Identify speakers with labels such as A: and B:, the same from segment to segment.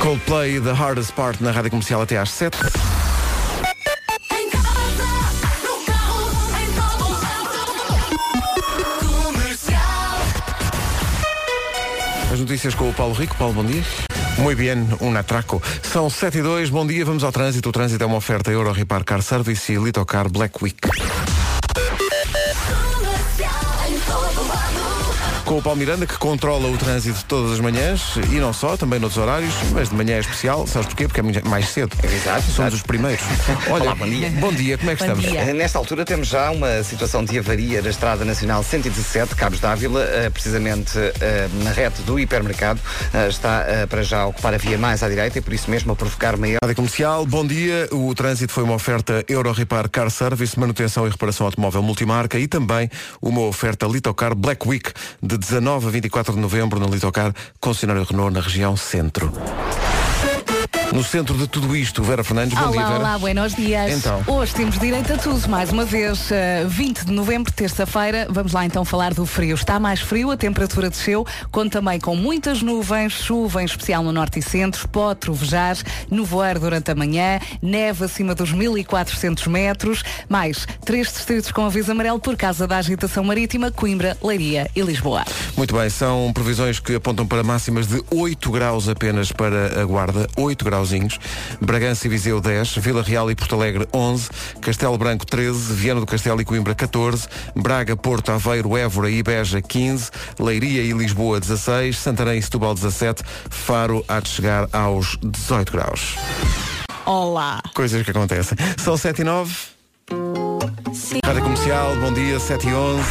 A: Coldplay, The Hardest Part na rádio comercial até às 7.
B: Em casa, no carro, em todo lado. Comercial.
A: As notícias com o Paulo Rico. Paulo, bom dia. Muito bem, um atraco. São 7 e 2, bom dia, vamos ao trânsito. O trânsito é uma oferta Euro Repar Car Service e Litocar Black Week. Com o Paulo Miranda, que controla o trânsito todas as manhãs, e não só, também noutros horários, mas de manhã é especial. Sabes porquê? Porque é mais cedo.
C: Exato,
A: Somos
C: exato.
A: os primeiros. Olha,
C: Olá, bom dia.
A: Bom dia, como é que
D: Bom
A: estamos?
D: dia.
C: Nesta altura temos já uma situação de avaria da Estrada Nacional 117, Cabos d'Ávila, eh, precisamente eh, na reta do hipermercado. Eh, Está para já a ocupar a via mais à direita e por isso mesmo a provocar maior
A: Rádio Comercial, bom dia. O trânsito foi uma oferta Euro Repar Car Service, manutenção e reparação automóvel multimarca e também uma oferta Litocar Black Week de 19 a 24 de novembro na Litocar, concessionário Renault na região centro. No centro de tudo isto, Vera Fernandes, bom dia,
D: Olá,
A: Vera.
D: olá, buenos dias.
A: Então.
D: Hoje temos direito a tudo, mais uma vez, eh, 20 de novembro, terça-feira. Vamos lá então falar do frio. Está mais frio, a temperatura desceu, conta também com muitas nuvens, chuva em especial no norte e centro, pode trovejar, nevoeiro durante a manhã, neve acima dos 1400 metros, mais três distritos com aviso amarelo por causa da agitação marítima, Coimbra, Leiria e Lisboa.
A: Muito bem, são previsões que apontam para máximas de 8 graus apenas para a Guarda, 8 grauzinhos. Bragança e Viseu 10, Vila Real e Porto Alegre 11, Castelo Branco 13, Viana do Castelo e Coimbra 14, Braga, Porto, Aveiro, Évora e Beja 15, Leiria e Lisboa 16, Santarém e Setúbal 17, Faro há de chegar aos 18 graus.
D: Olá!
A: Coisas que acontecem. São 7 e 9. Rádio Comercial, bom dia, 7 e 11.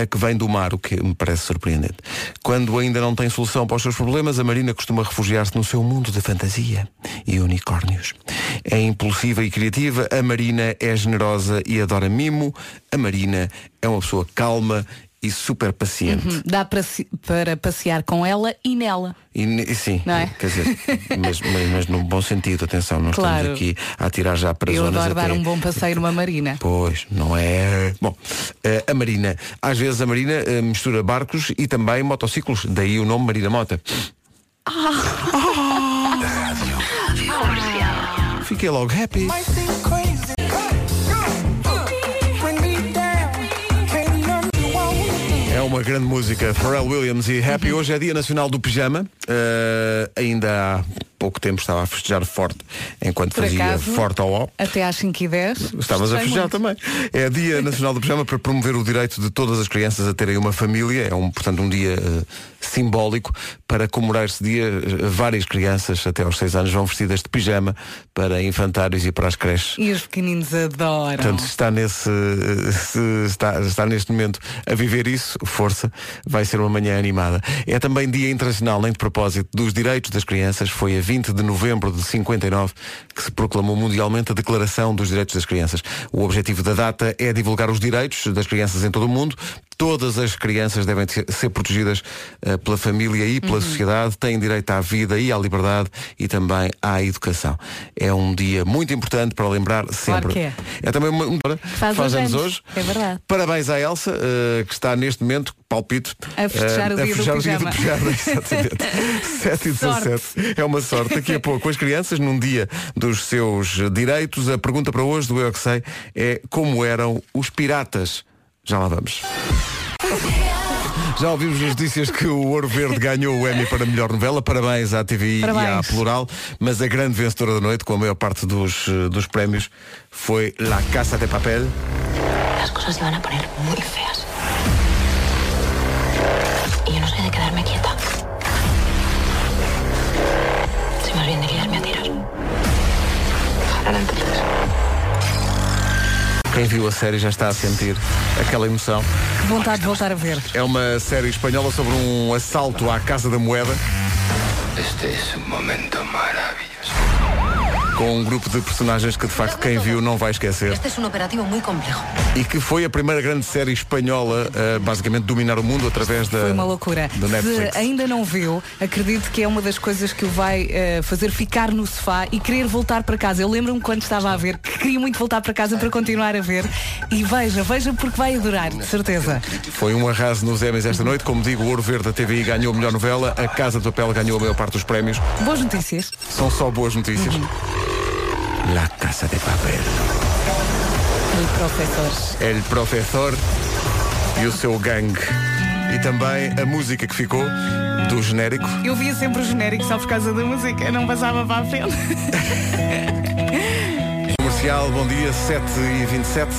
A: A que vem do mar, o que me parece surpreendente. Quando ainda não tem solução para os seus problemas, a Marina costuma refugiar-se no seu mundo de fantasia e unicórnios. É impulsiva e criativa, a Marina é generosa e adora mimo, a Marina é uma pessoa calma e super paciente.
D: Hum, Dá para, para passear com ela e nela.
A: E, e sim,
D: Não é?
A: quer dizer, mas, mas, mas num bom sentido, atenção, não
D: Claro.
A: estamos aqui a tirar já para
D: Eu
A: zonas
D: adoro
A: até...
D: dar um bom passeio numa marina.
A: Pois, não é. Bom, eh, a Marina. Às vezes a Marina eh, mistura barcos e também motociclos. Daí o nome Marina Mota. Fiquei logo happy. É uma grande música, Pharrell Williams e Happy. Hoje é Dia Nacional do Pijama. Eh, ainda há pouco tempo estava a festejar forte, enquanto
D: Por
A: fazia
D: acaso,
A: forte ao ó.
D: Até às 5 e 10
A: Estavas a festejar
D: muito.
A: também. É Dia Nacional do Pijama para promover o direito de todas as crianças a terem uma família. É um, portanto, um dia eh, simbólico para comemorar este dia. eh, várias crianças até aos 6 anos vão vestidas de pijama para infantários e para as creches.
D: E os pequeninos adoram.
A: Portanto, se está nesse eh, está, está neste momento a viver isso, força, vai ser uma manhã animada. É também Dia Internacional, nem de propósito, dos Direitos das Crianças. Foi a 20 de novembro de 59 que se proclamou mundialmente a Declaração dos Direitos das Crianças. O objetivo da data é divulgar os direitos das crianças em todo o mundo. Todas as crianças devem ser, protegidas eh, pela família e pela sociedade, têm direito à vida e à liberdade e também à educação. É um dia muito importante para lembrar sempre.
D: que é.
A: também uma, uma
D: Faz
A: faz
D: hoje
A: anos hoje.
D: É verdade.
A: Parabéns à Elsa, eh, que está neste momento, palpito,
D: A festejar
A: eh,
D: o
A: a
D: dia do
A: festejar o dia do
D: pijama.
A: pijama. Exatamente. 7 e 17. É uma sorte. Daqui a pouco, as crianças, num dia dos seus direitos, a pergunta para hoje do Eu Que Sei é como eram os piratas. Já lá vamos. Já ouvimos nas notícias que o Ouro Verde ganhou o Emmy para melhor novela. Parabéns à TVI e à
D: Parabéns.
A: Plural. Mas a grande vencedora da noite, com a maior parte dos, eh, dos prémios, foi La Casa de Papel.
E: Las cosas se van a poner muy feas. Y yo no soy de quedarme quieta. Soy más bien de liarme a tiros. Ahora entonces.
A: Quem viu a série já está a sentir aquela emoção.
D: Que vontade de voltar a ver.
A: É uma série espanhola sobre um assalto à Casa da Moeda.
F: Este es un momento maravilloso.
A: Com um grupo de personagens que de facto quem viu não vai esquecer
E: Este es un operativo muy complejo.
A: e que foi a primeira grande série espanhola a basicamente dominar o mundo através da
D: Foi uma loucura.
A: da Netflix.
D: Se ainda não viu, acredito que é uma das coisas que o vai eh, fazer ficar no sofá e querer voltar para casa. Eu lembro-me quando estava a ver que queria muito voltar para casa para continuar a ver. E veja, veja porque vai adorar, de certeza.
A: Foi um arraso nos Emmys esta noite. Como digo, o Ouro Verde da TVI ganhou a melhor novela, a Casa de Papel ganhou a maior parte dos prémios.
D: Boas notícias.
A: São só boas notícias. La Casa de Papel.
D: E professores.
A: El Professor e o seu gangue. E também a música que ficou do genérico.
D: Eu via sempre o genérico só por causa da música, não passava para a frente.
A: Comercial, bom dia, 7 e 27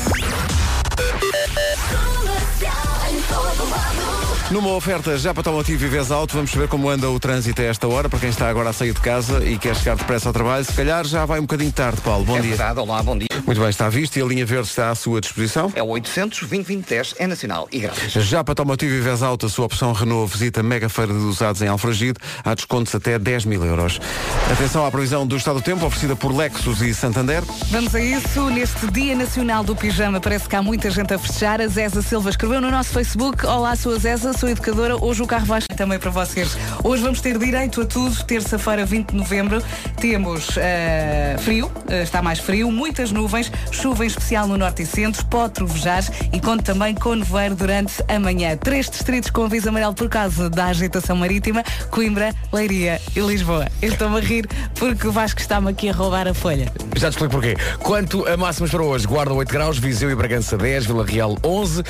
B: Em todo lado.
A: Numa oferta já para Tomotivo e Vez Alto, vamos saber como anda o trânsito a esta hora, para quem está agora a sair de casa e quer chegar depressa ao trabalho. Se calhar já vai um bocadinho tarde, Paulo. Bom
C: é
A: dia.
C: verdade, olá, bom dia.
A: Muito bem, está visto e a linha verde está à sua disposição.
C: É o 800 2010 é nacional e grátis.
A: Já para Tomotivo e Vez Alto, a sua opção Renault visita Mega Feira de Usados em Alfragide. Há descontos até 10 mil euros. Atenção à previsão do estado do tempo, oferecida por Lexus e Santander.
D: Vamos a isso. Neste Dia Nacional do Pijama, parece que há muita gente a festejar. A Zeza Silva escreveu no nosso Facebook: Olá, sou a Zeza, sou educadora. Hoje o carro vai também para vocês. Hoje vamos ter direito a tudo. Terça-feira, 20 de novembro, temos eh, frio, eh, está mais frio, muitas nuvens, chuva em especial no norte e centro, pode trovejar e conto também com nevoeiro durante a manhã. Três distritos com aviso amarelo por causa da agitação marítima: Coimbra, Leiria e Lisboa. Eu estou-me a rir porque o Vasco está-me aqui a roubar a folha.
F: Já te explico porquê. Quanto a máximas para hoje, Guarda 8 graus, Viseu e Bragança 10, Vila Real 11, uh,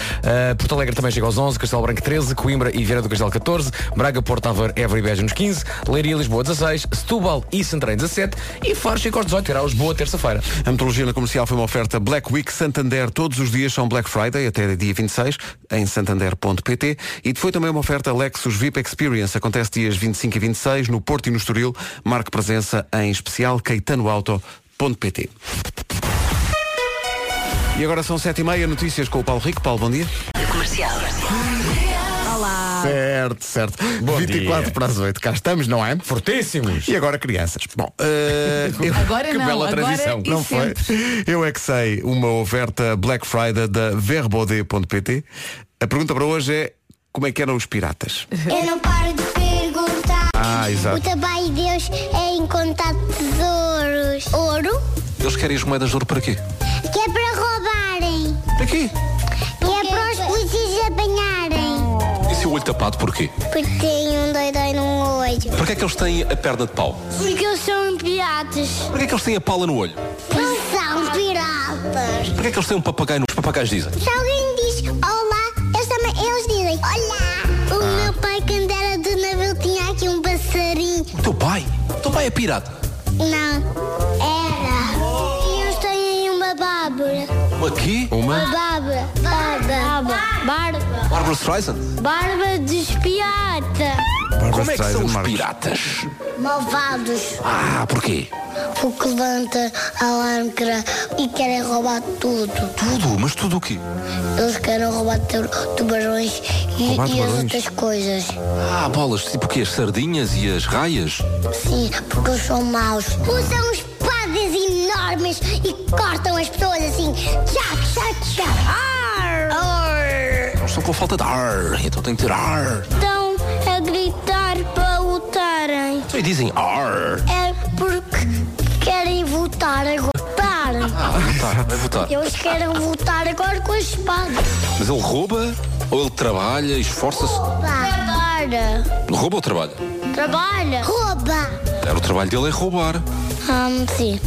F: Porto Alegre também chega aos 11, Castelo Branco 13, Coimbra e Vieira do Castelo 14, Braga, Porto Aveiro, Évora e Beja nos 15, Leiria e Lisboa 16, Setúbal e Santarém 17 e Faro chega aos 18 graus, boa terça-feira.
A: A metodologia na comercial foi uma oferta Black Week Santander. Todos os dias são Black Friday, até dia 26, em santander.pt. E foi também uma oferta Lexus VIP Experience. Acontece dias 25 e 26, no Porto e no Estoril. Marque presença em especial caetanoauto.pt. E agora são 7h30, notícias com o Paulo Rico. Paulo, bom dia.
E: Comercial.
A: Certo, certo.
F: Bom
A: 24
F: dia.
A: para as 8, cá estamos, não é?
F: Fortíssimos!
A: E agora crianças. Bom, eh, eu-
D: Agora
F: Que
D: não,
F: bela
D: agora
F: transição.
D: e
A: Não foi? Eu é que sei, uma oferta Black Friday da verbode.pt. A pergunta para hoje é como é que eram os piratas?
G: Eu não paro de perguntar.
A: Ah, exato.
G: O trabalho de Deus é encontrar tesouros. Ouro,
H: Eles querem as moedas de ouro para quê?
G: que é para roubarem.
H: Para quê? O olho tapado porquê?
G: Porque tem um doidói num olho.
H: Para que é que eles têm a perna de pau?
G: Porque eles são piratas.
H: Para que é que eles têm a pala no olho?
G: Não são piratas.
H: Para que é que eles têm um papagaio no... Os papagaios dizem.
G: Se alguém diz olá, eles também eles dizem olá. O meu pai, quando era do navio, tinha aqui um passarinho.
H: O teu pai? O teu pai é pirata.
G: Não, bárbara.
H: Uma quê?
G: Uma bárbara. Barba. Barba.
H: Barbara Streisand?
G: Barba de pirata.
H: Como é que são os
A: Marcos.
H: piratas?
G: Malvados.
H: Ah, porquê?
G: Porque levanta alarme e querem roubar tudo.
H: Tudo, mas tudo o quê?
G: Eles querem roubar tu- tubarões e,
A: Roubar
G: e as outras coisas.
H: Ah, bolas, tipo o quê? As sardinhas e as raias?
G: Sim, porque eles são maus. Usam enormes e cortam as pessoas assim. Tchac, tchac, tchac. Ar! Ar!
H: Eles estão com falta de ar, então tem que ter ar.
G: Estão a gritar para lutarem.
H: E dizem ar.
G: É porque querem votar agora.
H: Ah, vai votar, vai votar.
G: Eles querem votar agora com a espada.
H: Mas ele rouba ou ele trabalha, esforça-se?
G: Trabalha.
H: Rouba ou trabalha?
G: Trabalha. Rouba.
H: Era o trabalho dele é roubar.
G: Hum, sim.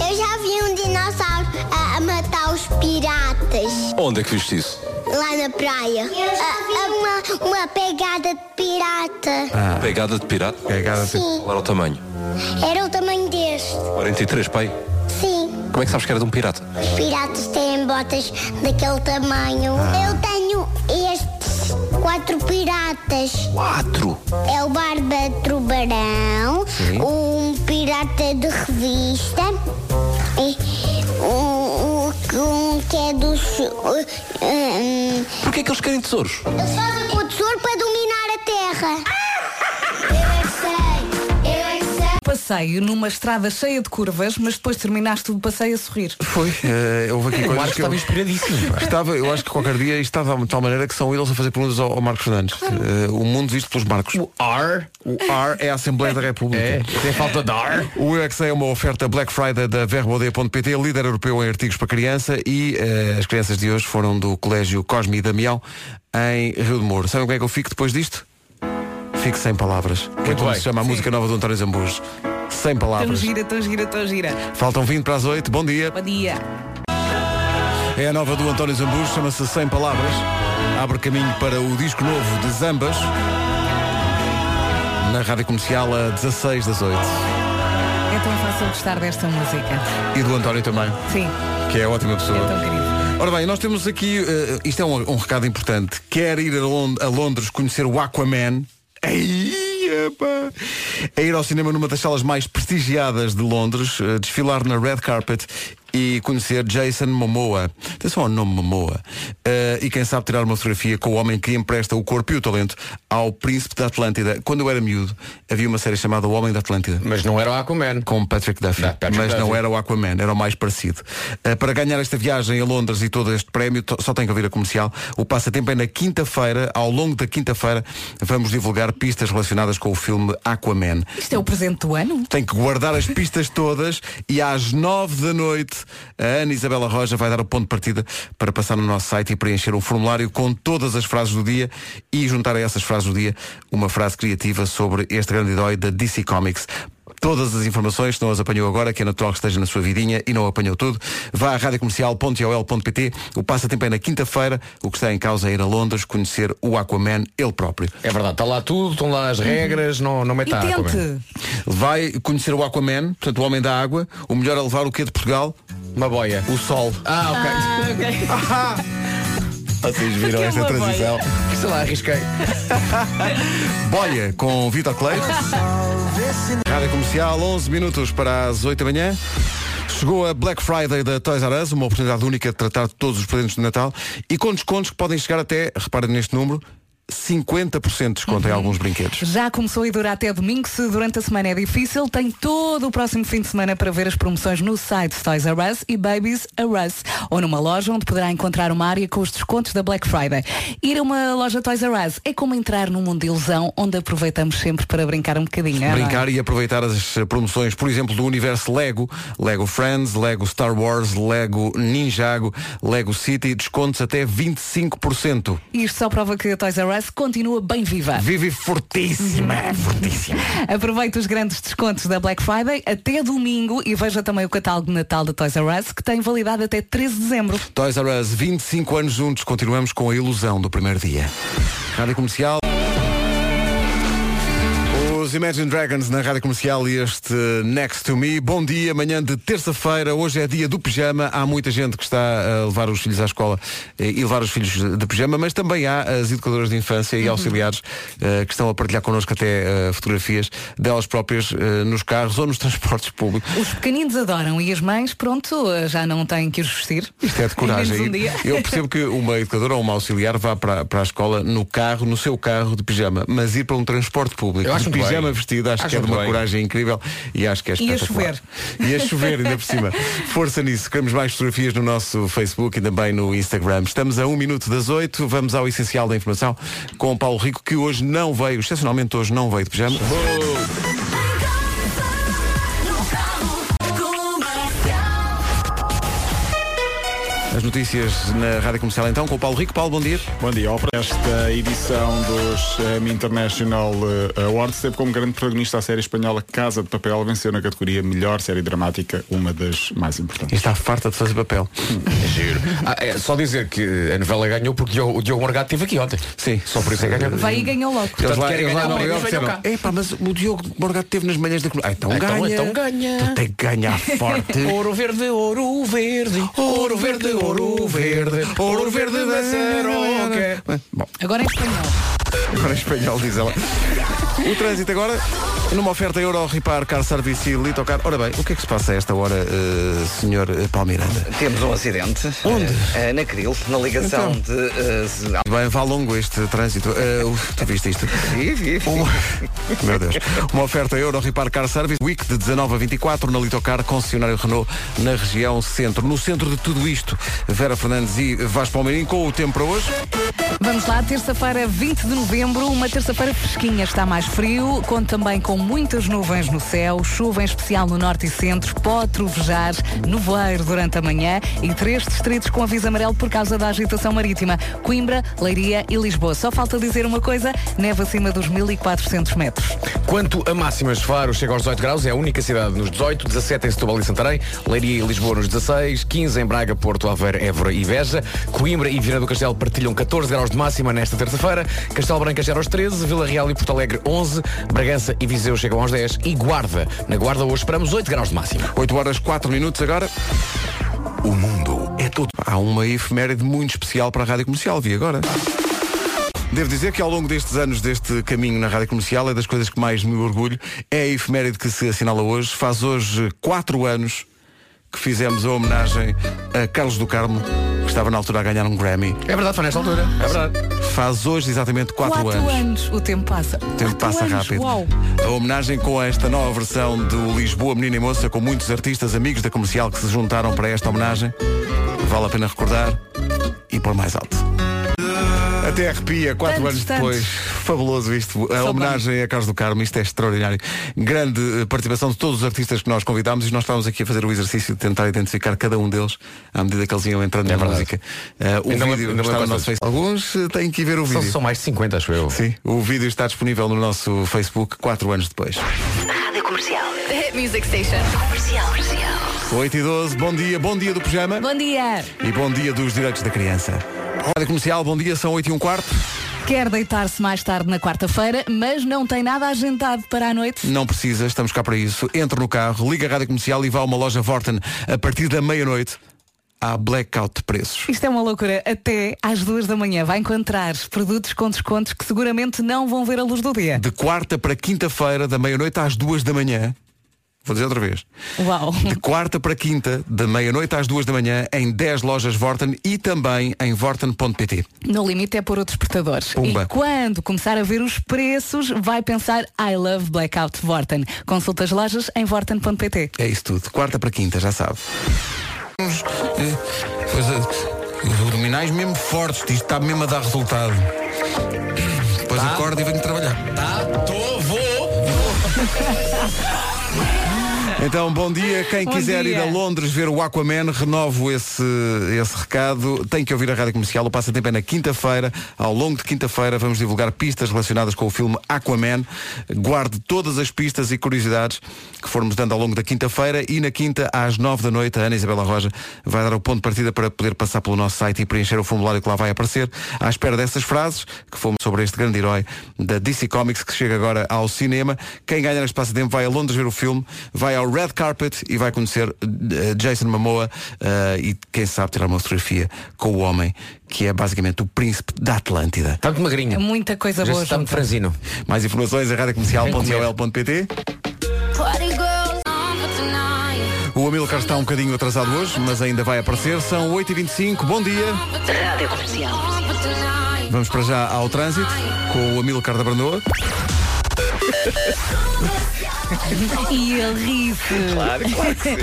G: Eu já vi um dinossauro a, a matar os piratas
H: Onde é que viste isso?
G: lá na praia. A- a uma, uma pegada de pirata.
A: Ah.
H: Pegada de pirata?
A: Pegada de-
G: Sim.
H: Qual era o tamanho?
G: Era o tamanho deste.
H: 43, pai.
G: Sim.
H: Como é que sabes que era de um pirata?
G: Os piratas têm botas daquele tamanho. Eu tenho quatro piratas.
H: Quatro.
G: É o Barba Tubarão, um pirata de revista e um, um- que é dos. Um,
H: Porquê é que eles querem tesouros?
G: eles fazem o tesouro para dominar a terra.
D: Passeio numa estrada cheia de curvas, mas depois terminaste o passeio a sorrir.
A: Foi. eh, houve aqui
F: O
A: coisas que eu...
F: estava inspiradíssimo.
A: Estava, eu acho que qualquer dia estava de tal maneira que são eles a fazer perguntas ao, ao Marcos Fernandes. Eh, o mundo visto pelos Marcos. O
F: R.
A: R é a Assembleia da República.
F: É, tem falta de ar.
A: O UXA é uma oferta Black Friday da Verbode.pt, líder europeu em artigos para criança e eh, as crianças de hoje foram do Colégio Cosme e Damião em Rio de Moro. Sabem como é que eu fico depois disto? Fico sem palavras. Que é como
F: bem.
A: se chama a música nova do António Zambujo. Sem
D: Tão
A: palavras.
D: gira, tão gira, tão gira.
A: Faltam 20 para as 8. Bom dia.
D: Bom dia.
A: É a nova do António Zambujo, chama-se Sem Palavras. Abre caminho para o disco novo de Zambas. Na rádio comercial a 16 das 8.
D: É tão fácil gostar desta música.
A: E do António também,
D: Sim,
A: que é ótima
D: é
A: pessoa.
D: tão querido.
A: Ora bem, nós temos aqui, eh, isto é um, um recado importante. Quer ir a, Lon- a Londres conhecer o Aquaman? Ei, É ir ao cinema numa das salas mais prestigiadas de Londres, desfilar na red carpet e conhecer Jason Momoa. Atenção ao nome Momoa. Eh, e quem sabe tirar uma fotografia com o homem que empresta o corpo e o talento ao príncipe da Atlântida. Quando eu era miúdo, havia uma série chamada O Homem da Atlântida
F: Mas não era o Aquaman.
A: com Patrick Duffy,
F: Não, Patrick
A: mas não
F: Duffy.
A: era o Aquaman, era o mais parecido. Uh, para ganhar esta viagem a Londres e todo este prémio, só tem que ouvir a comercial. O passatempo é na quinta-feira, ao longo da quinta-feira, vamos divulgar pistas relacionadas com o filme Aquaman.
D: Isto é o presente do ano?
A: Tem que guardar as pistas todas e às nove da noite a Ana Isabela Roja vai dar o ponto de partida para passar no nosso site e preencher um formulário com todas as frases do dia e juntar a essas frases do dia uma frase criativa sobre este grande herói da DC Comics. Todas as informações, se não as apanhou agora, que é natural que esteja na sua vidinha e não apanhou tudo, vá a radiocomercial.ol.pt. O passatempo é na quinta-feira. O que está em causa é ir a Londres conhecer o Aquaman, ele próprio.
F: É verdade, está lá tudo, estão lá as regras, não, não
D: E
F: meta Aquaman.
D: tente.
A: Vai conhecer o Aquaman, portanto o Homem da Água. O melhor é levar o quê de Portugal?
F: Uma boia.
A: O Sol.
F: Ah, ok.
A: Vocês viram
D: é
A: esta
D: uma
A: transição?
F: Sei lá, arrisquei.
A: Boia com Vitor Clay. Rádio Comercial, 11 minutos para as 8 da manhã. Chegou a Black Friday da Toys R Us, uma oportunidade única de tratar de todos os presentes de Natal e com descontos que podem chegar até, reparem neste número, 50% de desconto em alguns brinquedos.
D: Já começou e dura até domingo. Se durante a semana é difícil, tem todo o próximo fim de semana para ver as promoções no site Toys R Us e Babies R Us, ou numa loja onde poderá encontrar uma área com os descontos da Black Friday. Ir a uma loja Toys R Us é como entrar num mundo de ilusão onde aproveitamos sempre para brincar um bocadinho. é?
A: Brincar e aproveitar as eh, promoções, por exemplo, do universo Lego, Lego Friends, Lego Star Wars, Lego Ninjago, Lego City, descontos até 25%.
D: Isto só prova que a Toys R Us continua bem viva.
A: Vive fortíssima, fortíssima.
D: Aproveite os grandes descontos da Black Friday até domingo e veja também o catálogo de Natal da Toys R Us que tem validade até 13 de dezembro.
A: Toys R Us, 25 anos juntos, continuamos com a ilusão do primeiro dia. Rádio Comercial. Os Imagine Dragons na Rádio Comercial e este Next to Me. Bom dia, manhã de terça-feira. Hoje é dia do pijama. Há muita gente que está a levar os filhos à escola eh, e levar os filhos de pijama, mas também há as educadoras de infância e auxiliares eh, que estão a partilhar connosco até eh, fotografias delas próprias eh, nos carros ou nos transportes públicos.
D: Os pequeninos adoram e as mães, pronto, já não têm que os vestir.
A: Isto é de coragem.
D: Um.
A: Eu percebo que uma educadora ou uma auxiliar vá para, para a escola no carro, no seu carro de pijama, mas ir para um transporte público
F: Eu acho
A: de pijama vestido, acho,
F: Acho
A: que é de uma
F: bem.
A: coragem incrível e acho que é
D: E a
A: espetacular.
D: chover.
A: E a chover ainda por cima. Força nisso. Queremos mais fotografias no nosso Facebook e também no Instagram. Estamos a um minuto das oito. Vamos ao essencial da informação com o Paulo Rico, que hoje não veio, excepcionalmente hoje não veio de pijama. As notícias na Rádio Comercial então com o Paulo Rico. Paulo, bom dia.
I: Bom dia. Para esta edição dos Emmy International eh, Awards teve como grande protagonista a série espanhola Casa de Papel, venceu na categoria Melhor Série Dramática, uma das mais
A: E
I: importantes.
A: está farta de fazer papel.
F: Giro. Ah, é, só dizer que a novela ganhou porque o Diogo- o Diogo Morgado esteve aqui ontem.
A: Sim.
F: Só por isso é que ganhou.
D: Vai e ganhou logo.
A: Eles lá,
F: querem
A: eles lá Iorque
F: venham
A: disseram,
F: cá.
A: Epá, mas o Diogo Morgado teve nas manhãs da. Ah, então,
F: Então-
A: ganha.
F: então ganha.
A: Então tem que ganhar forte.
F: Ouro verde, ouro verde, ouro verde, ouro verde, ouro verde da Seroca.
A: Bom,
D: Agora em espanhol.
A: agora em espanhol diz ela. O trânsito agora, numa oferta Euro Repar Car Service e Litocar. Ora bem, o que é que se passa a esta hora, eh, senhor eh, Paulo Miranda?
C: Temos um acidente.
A: Onde?
C: eh, na Cril, na ligação
A: Então.
C: de. eh,
A: Bem, vá longo este trânsito. Eh, o- tu viste isto?
C: Vi, vi, vi.
A: Uma... Meu Deus. Uma oferta Euro Repar Car Service Week de 19 a 24 na Litocar, concessionário Renault na região centro. No centro de tudo isto, Vera Fernandes e Vasco Palmeirim com o tempo para hoje.
D: Vamos lá, terça-feira, 20 de novembro, uma terça-feira fresquinha, está mais frio, conta também com muitas nuvens no céu, chuva em especial no norte e centro, pode trovejar, nevoeiro durante a manhã e três distritos com aviso amarelo por causa da agitação marítima, Coimbra, Leiria e Lisboa. Só falta dizer uma coisa, neve acima dos 1400 metros.
F: Quanto a máximas, Faro chega aos 18 graus, é a única cidade nos 18, 17 em Setúbal e Santarém, Leiria e Lisboa nos 16, 15 em Braga, Porto, Aveiro, Évora e Veja, Coimbra e Viana do Castelo partilham 14 graus de máxima nesta terça-feira, Castelo Branco chega aos 13, Vila Real e Porto Alegre 11, Bragança e Viseu chegam aos 10 e Guarda. Na Guarda hoje esperamos 8 graus de máxima.
A: 8 horas 4 minutos agora. O mundo é todo. Há uma efeméride muito especial para a Rádio Comercial, vi agora. Devo dizer que ao longo destes anos deste caminho na Rádio Comercial é das coisas que mais me orgulho. É a efeméride que se assinala hoje. Faz hoje 4 anos que fizemos a homenagem a Carlos do Carmo, que estava na altura a ganhar um Grammy.
F: É verdade, foi nesta altura. É verdade.
A: Faz hoje exatamente 4
D: Quatro
A: anos.
D: o tempo passa.
A: O tempo
D: Quatro
A: passa
D: anos,
A: rápido.
D: Uau.
A: A homenagem com esta nova versão do Lisboa Menina e Moça, com muitos artistas amigos da comercial que se juntaram para esta homenagem. Vale a pena recordar e pôr mais alto. Até arrepia, quatro
D: Tantos,
A: anos
D: tantos.
A: depois. Fabuloso isto. A
D: Só
A: homenagem a Carlos do Carmo, isto é extraordinário. Grande eh, participação de todos os artistas que nós convidámos e nós estávamos aqui a fazer o exercício de tentar identificar cada um deles à medida que eles iam entrando na
F: verdade.
A: música. Eh, o
F: Ainda
A: vídeo
F: ainda
A: está no nosso Facebook. Alguns eh, têm que ir ver o
F: São,
A: vídeo.
F: são mais de 50, acho eu.
A: Sim, o vídeo está disponível no nosso Facebook quatro anos depois.
E: Rádio Comercial. Hit Music Station. Comercial. Comercial.
A: 8 e 12, bom dia, bom dia do pijama
D: Bom dia.
A: e bom dia dos direitos da criança. Rádio Comercial, bom dia, são 8 e um quarto.
D: Quer deitar-se mais tarde na quarta-feira, mas não tem nada agendado para a noite?
A: Não precisa, estamos cá para isso. Entre no carro, liga a Rádio Comercial e vá a uma loja Vorten a partir da meia-noite. Há blackout de preços.
D: Isto é uma loucura. Até às duas da manhã vai encontrar produtos com descontos que seguramente não vão ver a luz do dia.
A: De quarta para quinta-feira, da meia-noite às duas da manhã. Vou dizer outra vez.
D: Uau.
A: De quarta para quinta, da meia-noite às duas da manhã, em 10 lojas Vorten e também em vorten.pt.
D: No limite é pôr o despertador.
A: Pumba.
D: E quando começar a ver os preços, vai pensar I love Blackout Vorten. Consulta as lojas em vorten.pt.
A: É isso tudo. De quarta para quinta, já sabe. Uns, eh, abdominais mesmo fortes, isto está mesmo a dar resultado. Depois acordo e venho trabalhar. Então, bom dia. Quem
D: Bom
A: quiser
D: dia.
A: ir a Londres ver o Aquaman, renovo esse, esse recado. Tem que ouvir a Rádio Comercial. O passatempo é na quinta-feira. Ao longo de quinta-feira vamos divulgar pistas relacionadas com o filme Aquaman. Guarde todas as pistas e curiosidades que formos dando ao longo da quinta-feira e na quinta, às nove da noite, a Ana Isabela Roja vai dar o ponto de partida para poder passar pelo nosso site e preencher o formulário que lá vai aparecer. À espera dessas frases, que fomos sobre este grande herói da DC Comics que chega agora ao cinema. Quem ganha neste passatempo vai a Londres ver o filme, vai ao Red Carpet e vai conhecer eh, Jason Momoa eh, e quem sabe tirar uma fotografia com o homem que é basicamente o príncipe da Atlântida.
F: Está muito magrinho.
D: Muita coisa
F: Já
D: boa.
F: está muito franzino.
A: Mais informações em radiocomercial.ol.pt. O Amilcar está um bocadinho atrasado hoje, mas ainda vai aparecer. São 8h25, bom dia.
E: Rádio Comercial.
A: Vamos para já ao trânsito com o Amilcar da Brandoa.
D: E ele ri-se.
C: Claro, claro que sim.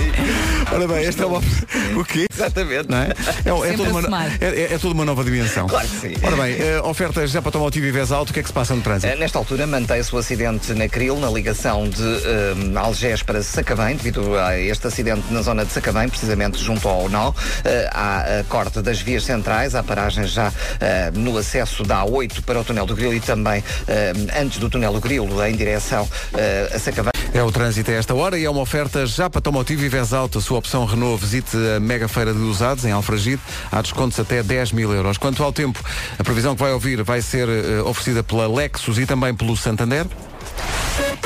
A: Ora bem, esta é uma... O quê?
C: Exatamente.
A: Não é? É, é,
D: Sempre
A: toda
D: a
A: uma,
D: somar.
A: é, é- é toda uma nova dimensão.
C: Claro que sim.
A: Ora bem, eh, ofertas já para Automotivo e Vez Alto, o que é que se passa no trânsito?
C: Eh, Nesta altura mantém-se o acidente na Cril, na ligação de eh, Algés para Sacavém, devido a este acidente na zona de Sacavém, precisamente junto ao nó. Eh, há a corte das vias centrais, há paragem já eh, no acesso da A8 para o túnel do Grilo e também eh, antes do túnel do Grilo, em direção eh, a Sacavém.
A: É o trânsito a esta hora e é uma oferta já para Automotivo e Vez Alto. A sua opção Renault visite a mega feira de usados em Alfragide. Há descontos até 10 mil euros. Quanto ao tempo, a previsão que vai ouvir vai ser eh, oferecida pela Lexus e também pelo Santander.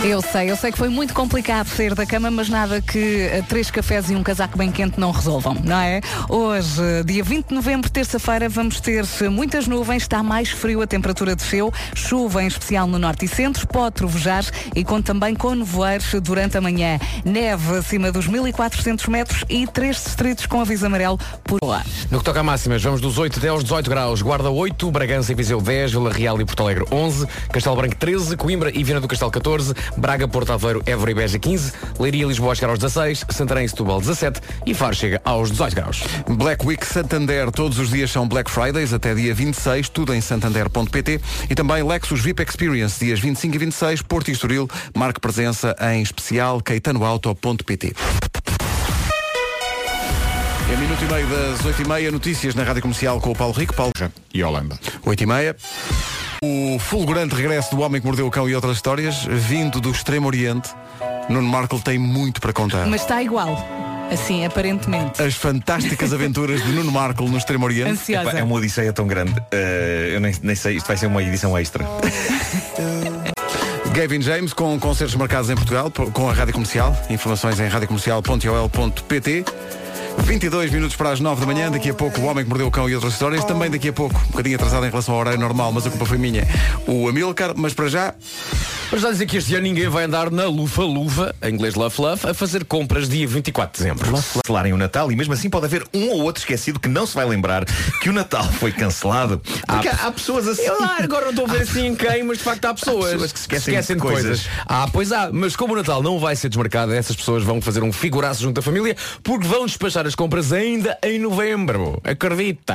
D: Eu sei, eu sei que foi muito complicado sair da cama, mas nada que eh, três cafés e um casaco bem quente não resolvam, não é? Hoje, dia 20 de novembro, terça-feira, vamos ter eh, muitas nuvens, está mais frio, a temperatura desceu, chuva em especial no norte e centro, pode trovejar e conta também com nevoeiros durante a manhã. Neve acima dos 1400 metros e três distritos com aviso amarelo por lá.
F: No que toca a máximas, vamos dos 8 até aos 18 graus. Guarda 8, Bragança e Viseu 10, Vila Real e Porto Alegre 11, Castelo Branco 13, Coimbra e Viana do Castelo 14, Braga, Porto Aveiro, Évora e Beja 15, Leiria e Lisboa chegar aos 16, Santarém e Setúbal 17 e Faro chega aos 18 graus.
A: Black Week Santander, todos os dias são Black Fridays, até dia 26, tudo em santander.pt e também Lexus VIP Experience, dias 25 e 26, Porto e Estoril, marque presença em especial caetanoauto.pt. É minuto e meio das 8 e meia, notícias na Rádio Comercial com o Paulo Rico. Paulo,
I: E Holanda.
A: 8 e meia. O fulgurante regresso do Homem que Mordeu o Cão e outras histórias, vindo do Extremo Oriente, Nuno Markle tem muito para contar.
D: Mas está igual, assim, aparentemente.
A: As fantásticas aventuras de Nuno Markle no Extremo Oriente.
D: Ansiosa.
J: Epá, é uma odisseia tão grande. Eh, eu nem, nem sei, isto vai ser uma edição extra.
A: Gavin James com concertos marcados em Portugal po- com a Rádio Comercial. Informações em radiocomercial.ol.pt 22 minutos para as 9 da manhã, daqui a pouco o Homem que Mordeu o Cão e outras histórias, também daqui a pouco, um bocadinho atrasado em relação ao horário normal, mas a culpa foi minha, o Amilcar, mas para já,
F: Para já dizer que este ano ninguém vai andar na lufa-lufa, em inglês Love Love, a fazer compras dia 24 de dezembro.
J: Cancelarem o Natal e mesmo assim pode haver um ou outro esquecido que não se vai lembrar que o Natal foi cancelado. Porque há, há pessoas assim.
F: Eu lá, agora não estou a ver assim em quem, mas de facto há pessoas,
J: pessoas que se esquecem de
F: de coisas.
J: coisas.
F: Ah, pois há, mas como o Natal não vai ser desmarcado, essas pessoas vão fazer um figuraço junto à família porque vão despachar as compras ainda em novembro. Acredita?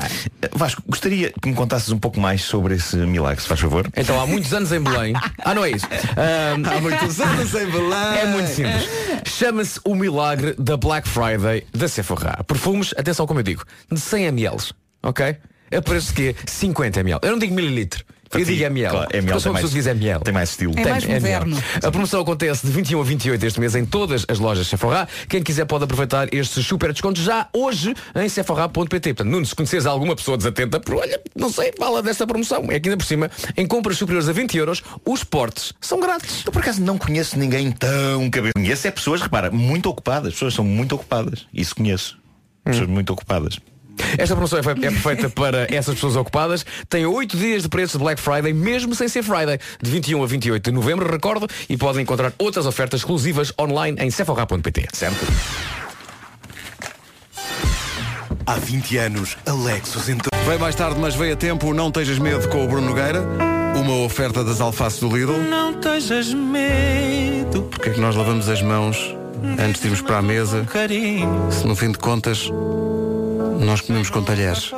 J: Vasco, gostaria que me contasses um pouco mais sobre esse milagre, se faz favor.
F: Então há muitos anos em Belém. Ah, não é isso. Ah,
A: há muitos anos em Belém.
F: É muito simples. Chama-se o milagre da Black Friday da Sephora. Perfumes, atenção como eu digo, de 100 ml, ok? É preço de quê? 50 ml. Eu não digo mililitro. Eu
J: ti,
F: digo ml.
J: claro,
F: Porque
J: ML
F: eu sou
J: tem
F: que diz ml.
J: Tem mais estilo.
D: É
F: Tem,
D: mais
F: ML.
D: moderno.
F: A promoção acontece de 21 a 28 este mês em todas as lojas Sephora. Quem quiser pode aproveitar estes super descontos já hoje em sephora.pt. Portanto, Nuno, se conheces alguma pessoa desatenta, por, olha, não sei, fala desta promoção. É que ainda por cima, em compras superiores a 20 euros, os portes são grátis.
J: Eu por acaso não conheço ninguém tão cabeça. Conheço é pessoas, repara, muito ocupadas. As pessoas são muito ocupadas. Isso conheço. Pessoas muito ocupadas.
F: Esta promoção é fe- é perfeita para essas pessoas ocupadas. Tem 8 dias de preços de Black Friday, mesmo sem ser Friday, de 21 a 28 de novembro, recordo, e podem encontrar outras ofertas exclusivas online em sephora.pt.
J: Certo?
K: Há 20 anos, a Lexus entrou.
A: Veio mais tarde, mas veio a tempo, não tejas medo com o Bruno Nogueira, uma oferta das alfaces do Lidl.
K: Não tejas medo,
A: Porque é que nós lavamos as mãos antes de irmos para a mesa,
K: carinho,
A: se no fim de contas nós comemos com talheres?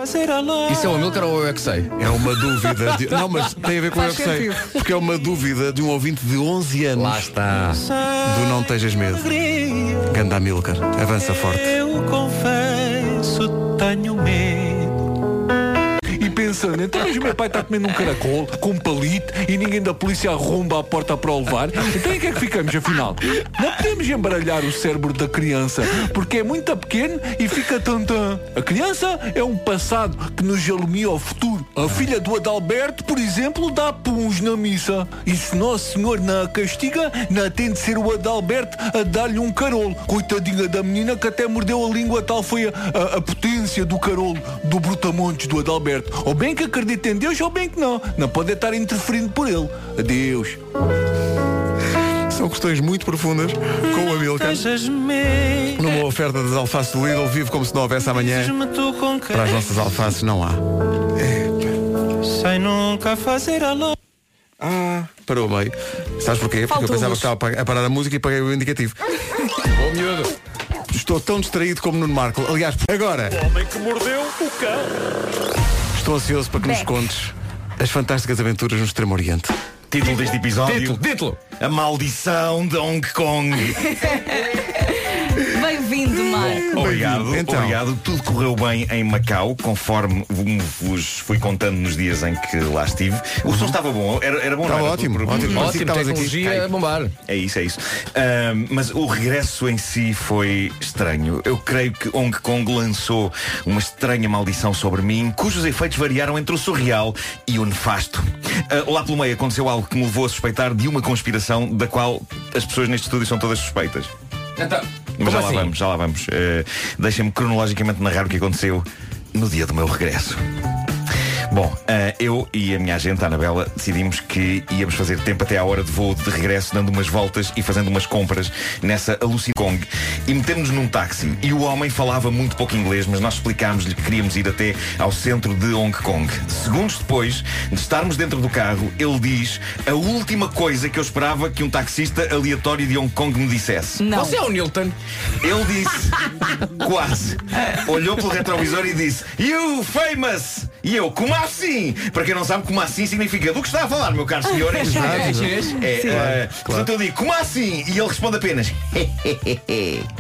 F: Isso é o Amilcar ou eu é que sei?
A: É uma dúvida. De... Não, mas tem a ver com eu
D: Faz
A: que sei. Porque é uma dúvida de um ouvinte de 11 anos
F: Lá está.
A: do Não Tejas Medo. Ganda Milcar, avança forte.
K: Eu confesso, tenho medo. Pensando, então o meu pai está comendo um caracol com um palito e ninguém da polícia arromba a porta para o levar. Então em que é que ficamos afinal? Não podemos embaralhar o cérebro da criança porque é muito pequeno e fica tantã. A criança é um passado que nos alumia ao futuro. A filha do Adalberto, por exemplo, dá puns na missa. E se Nosso Senhor não castiga, não tem de ser o Adalberto a dar-lhe um carolo. Coitadinha da menina que até mordeu a língua, tal foi a, a- a potência do carolo do Brutamontes do Adalberto. Ou bem que acredita em Deus, ou bem que não. Não pode estar interferindo por ele. Adeus.
A: São questões muito profundas com o Amilcar. Numa oferta das alfaces do Lidl, vive como se não houvesse amanhã. Para as nossas alfaces não há.
K: Sem nunca fazer a.
A: Ah, parou meio. Sabes porquê? Porque eu pensava
D: luz.
A: que estava a parar a música e paguei o indicativo.
F: Ô miúdo.
A: Estou tão distraído como Nuno Marco. Aliás, agora
K: Homem que mordeu o cão.
A: Estou ansioso para que nos
D: Back.
A: contes as fantásticas aventuras no Extremo Oriente.
J: Título deste episódio.
F: Título, título.
J: A maldição de Hong Kong.
D: Bem-vindo, Marco.
J: Obrigado,
A: Então.
J: obrigado. Tudo correu bem em Macau, conforme vos fui contando nos dias em que lá estive. O som estava bom, era, era bom,
A: Estava
J: não era?
A: ótimo,
J: por-
A: ótimo.
F: Ótimo,
A: aqui.
F: tecnologia a bombar.
J: É isso, é isso. Ahm, mas o regresso em si foi estranho. Eu creio que Hong Kong lançou uma estranha maldição sobre mim, cujos efeitos variaram entre o surreal e o nefasto. Ah, lá pelo meio aconteceu algo que me levou a suspeitar de uma conspiração da qual as pessoas neste estúdio são todas suspeitas.
F: Então,
J: Mas já
F: assim?
J: lá vamos, já lá vamos. Eh, Deixem-me cronologicamente narrar o que aconteceu no dia do meu regresso. Bom, eh, eu e a minha agente, a Anabela, decidimos que íamos fazer tempo até à hora de voo de regresso, dando umas voltas e fazendo umas compras nessa Alucicong. E metemos-nos num táxi. E o homem falava muito pouco inglês, mas nós explicámos-lhe que queríamos ir até ao centro de Hong Kong. Segundos depois de estarmos dentro do carro, ele diz a última coisa que eu esperava que um taxista aleatório de Hong Kong me dissesse.
D: Não.
F: Você é o Newton.
J: Ele disse, quase, olhou pelo retrovisor e disse, You famous! E eu, como assim? Para quem não sabe, como assim significa do que está a falar, meu caro senhor? É.
F: É chinês?
J: É,
A: Sim.
J: eh,
A: Claro,
J: Portanto, eu digo, como assim? E ele responde apenas,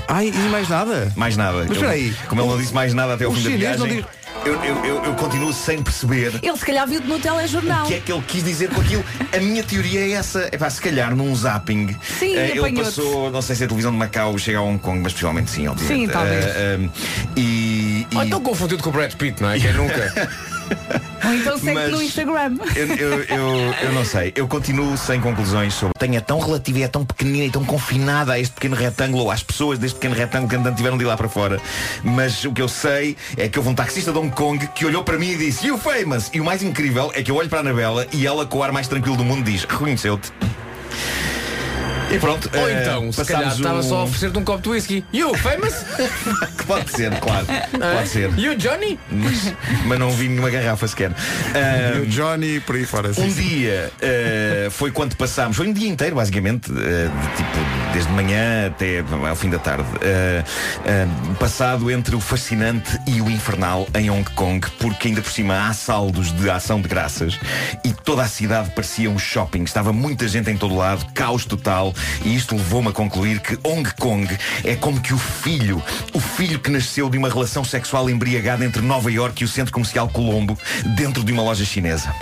A: Ai, e mais nada?
J: mais nada.
A: Mas espera aí.
J: Como ele não disse mais nada até ao
A: O
J: fim da viagem,
A: diz-
J: eu, eu, eu, eu continuo sem perceber
D: Ele se calhar viu-te no telejornal.
J: o que é que ele quis dizer com aquilo. A minha teoria é essa. É pá, se calhar num zapping.
D: Sim,
J: eh, ele passou, não sei se a televisão de Macau chega a Hong Kong, mas possivelmente sim, obviamente.
D: Sim, talvez.
J: Eh, e, e-
F: Ou então confundido com o Brad Pitt, não é? Quem nunca?
D: Ou então segue
J: Mas-
D: no Instagram.
J: Eu, eu, eu, eu não sei, eu continuo sem conclusões sobre. Tem é tão relativa e é tão pequenina e tão confinada a este pequeno retângulo, ou às pessoas deste pequeno retângulo que andantes tiveram de ir lá para fora. Mas o que eu sei é que houve um taxista de Hong Kong que olhou para mim e disse You famous! E o mais incrível é que eu olho para a Anabela e ela, com o ar mais tranquilo do mundo, diz Reconheceu-te. E pronto.
F: Ou
J: eh,
F: então, se calhar estava
J: o-
F: só a oferecer-te um copo de whisky. You, famous?
J: Pode ser, claro. Pode ser.
F: You, Johnny?
J: Mas, mas não vi nenhuma garrafa sequer.
A: O Johnny por aí fora.
J: Um
A: sim, sim.
J: dia eh, foi quando passámos, foi um dia inteiro basicamente, eh, de tipo desde manhã até ao fim da tarde, eh, passado entre o fascinante e o infernal em Hong Kong, porque ainda por cima há saldos de ação de graças e toda a cidade parecia um shopping, estava muita gente em todo lado, caos total, e isto levou-me a concluir que Hong Kong é como que o filho, o filho que nasceu de uma relação sexual embriagada entre Nova York e o centro comercial Colombo, dentro de uma loja chinesa.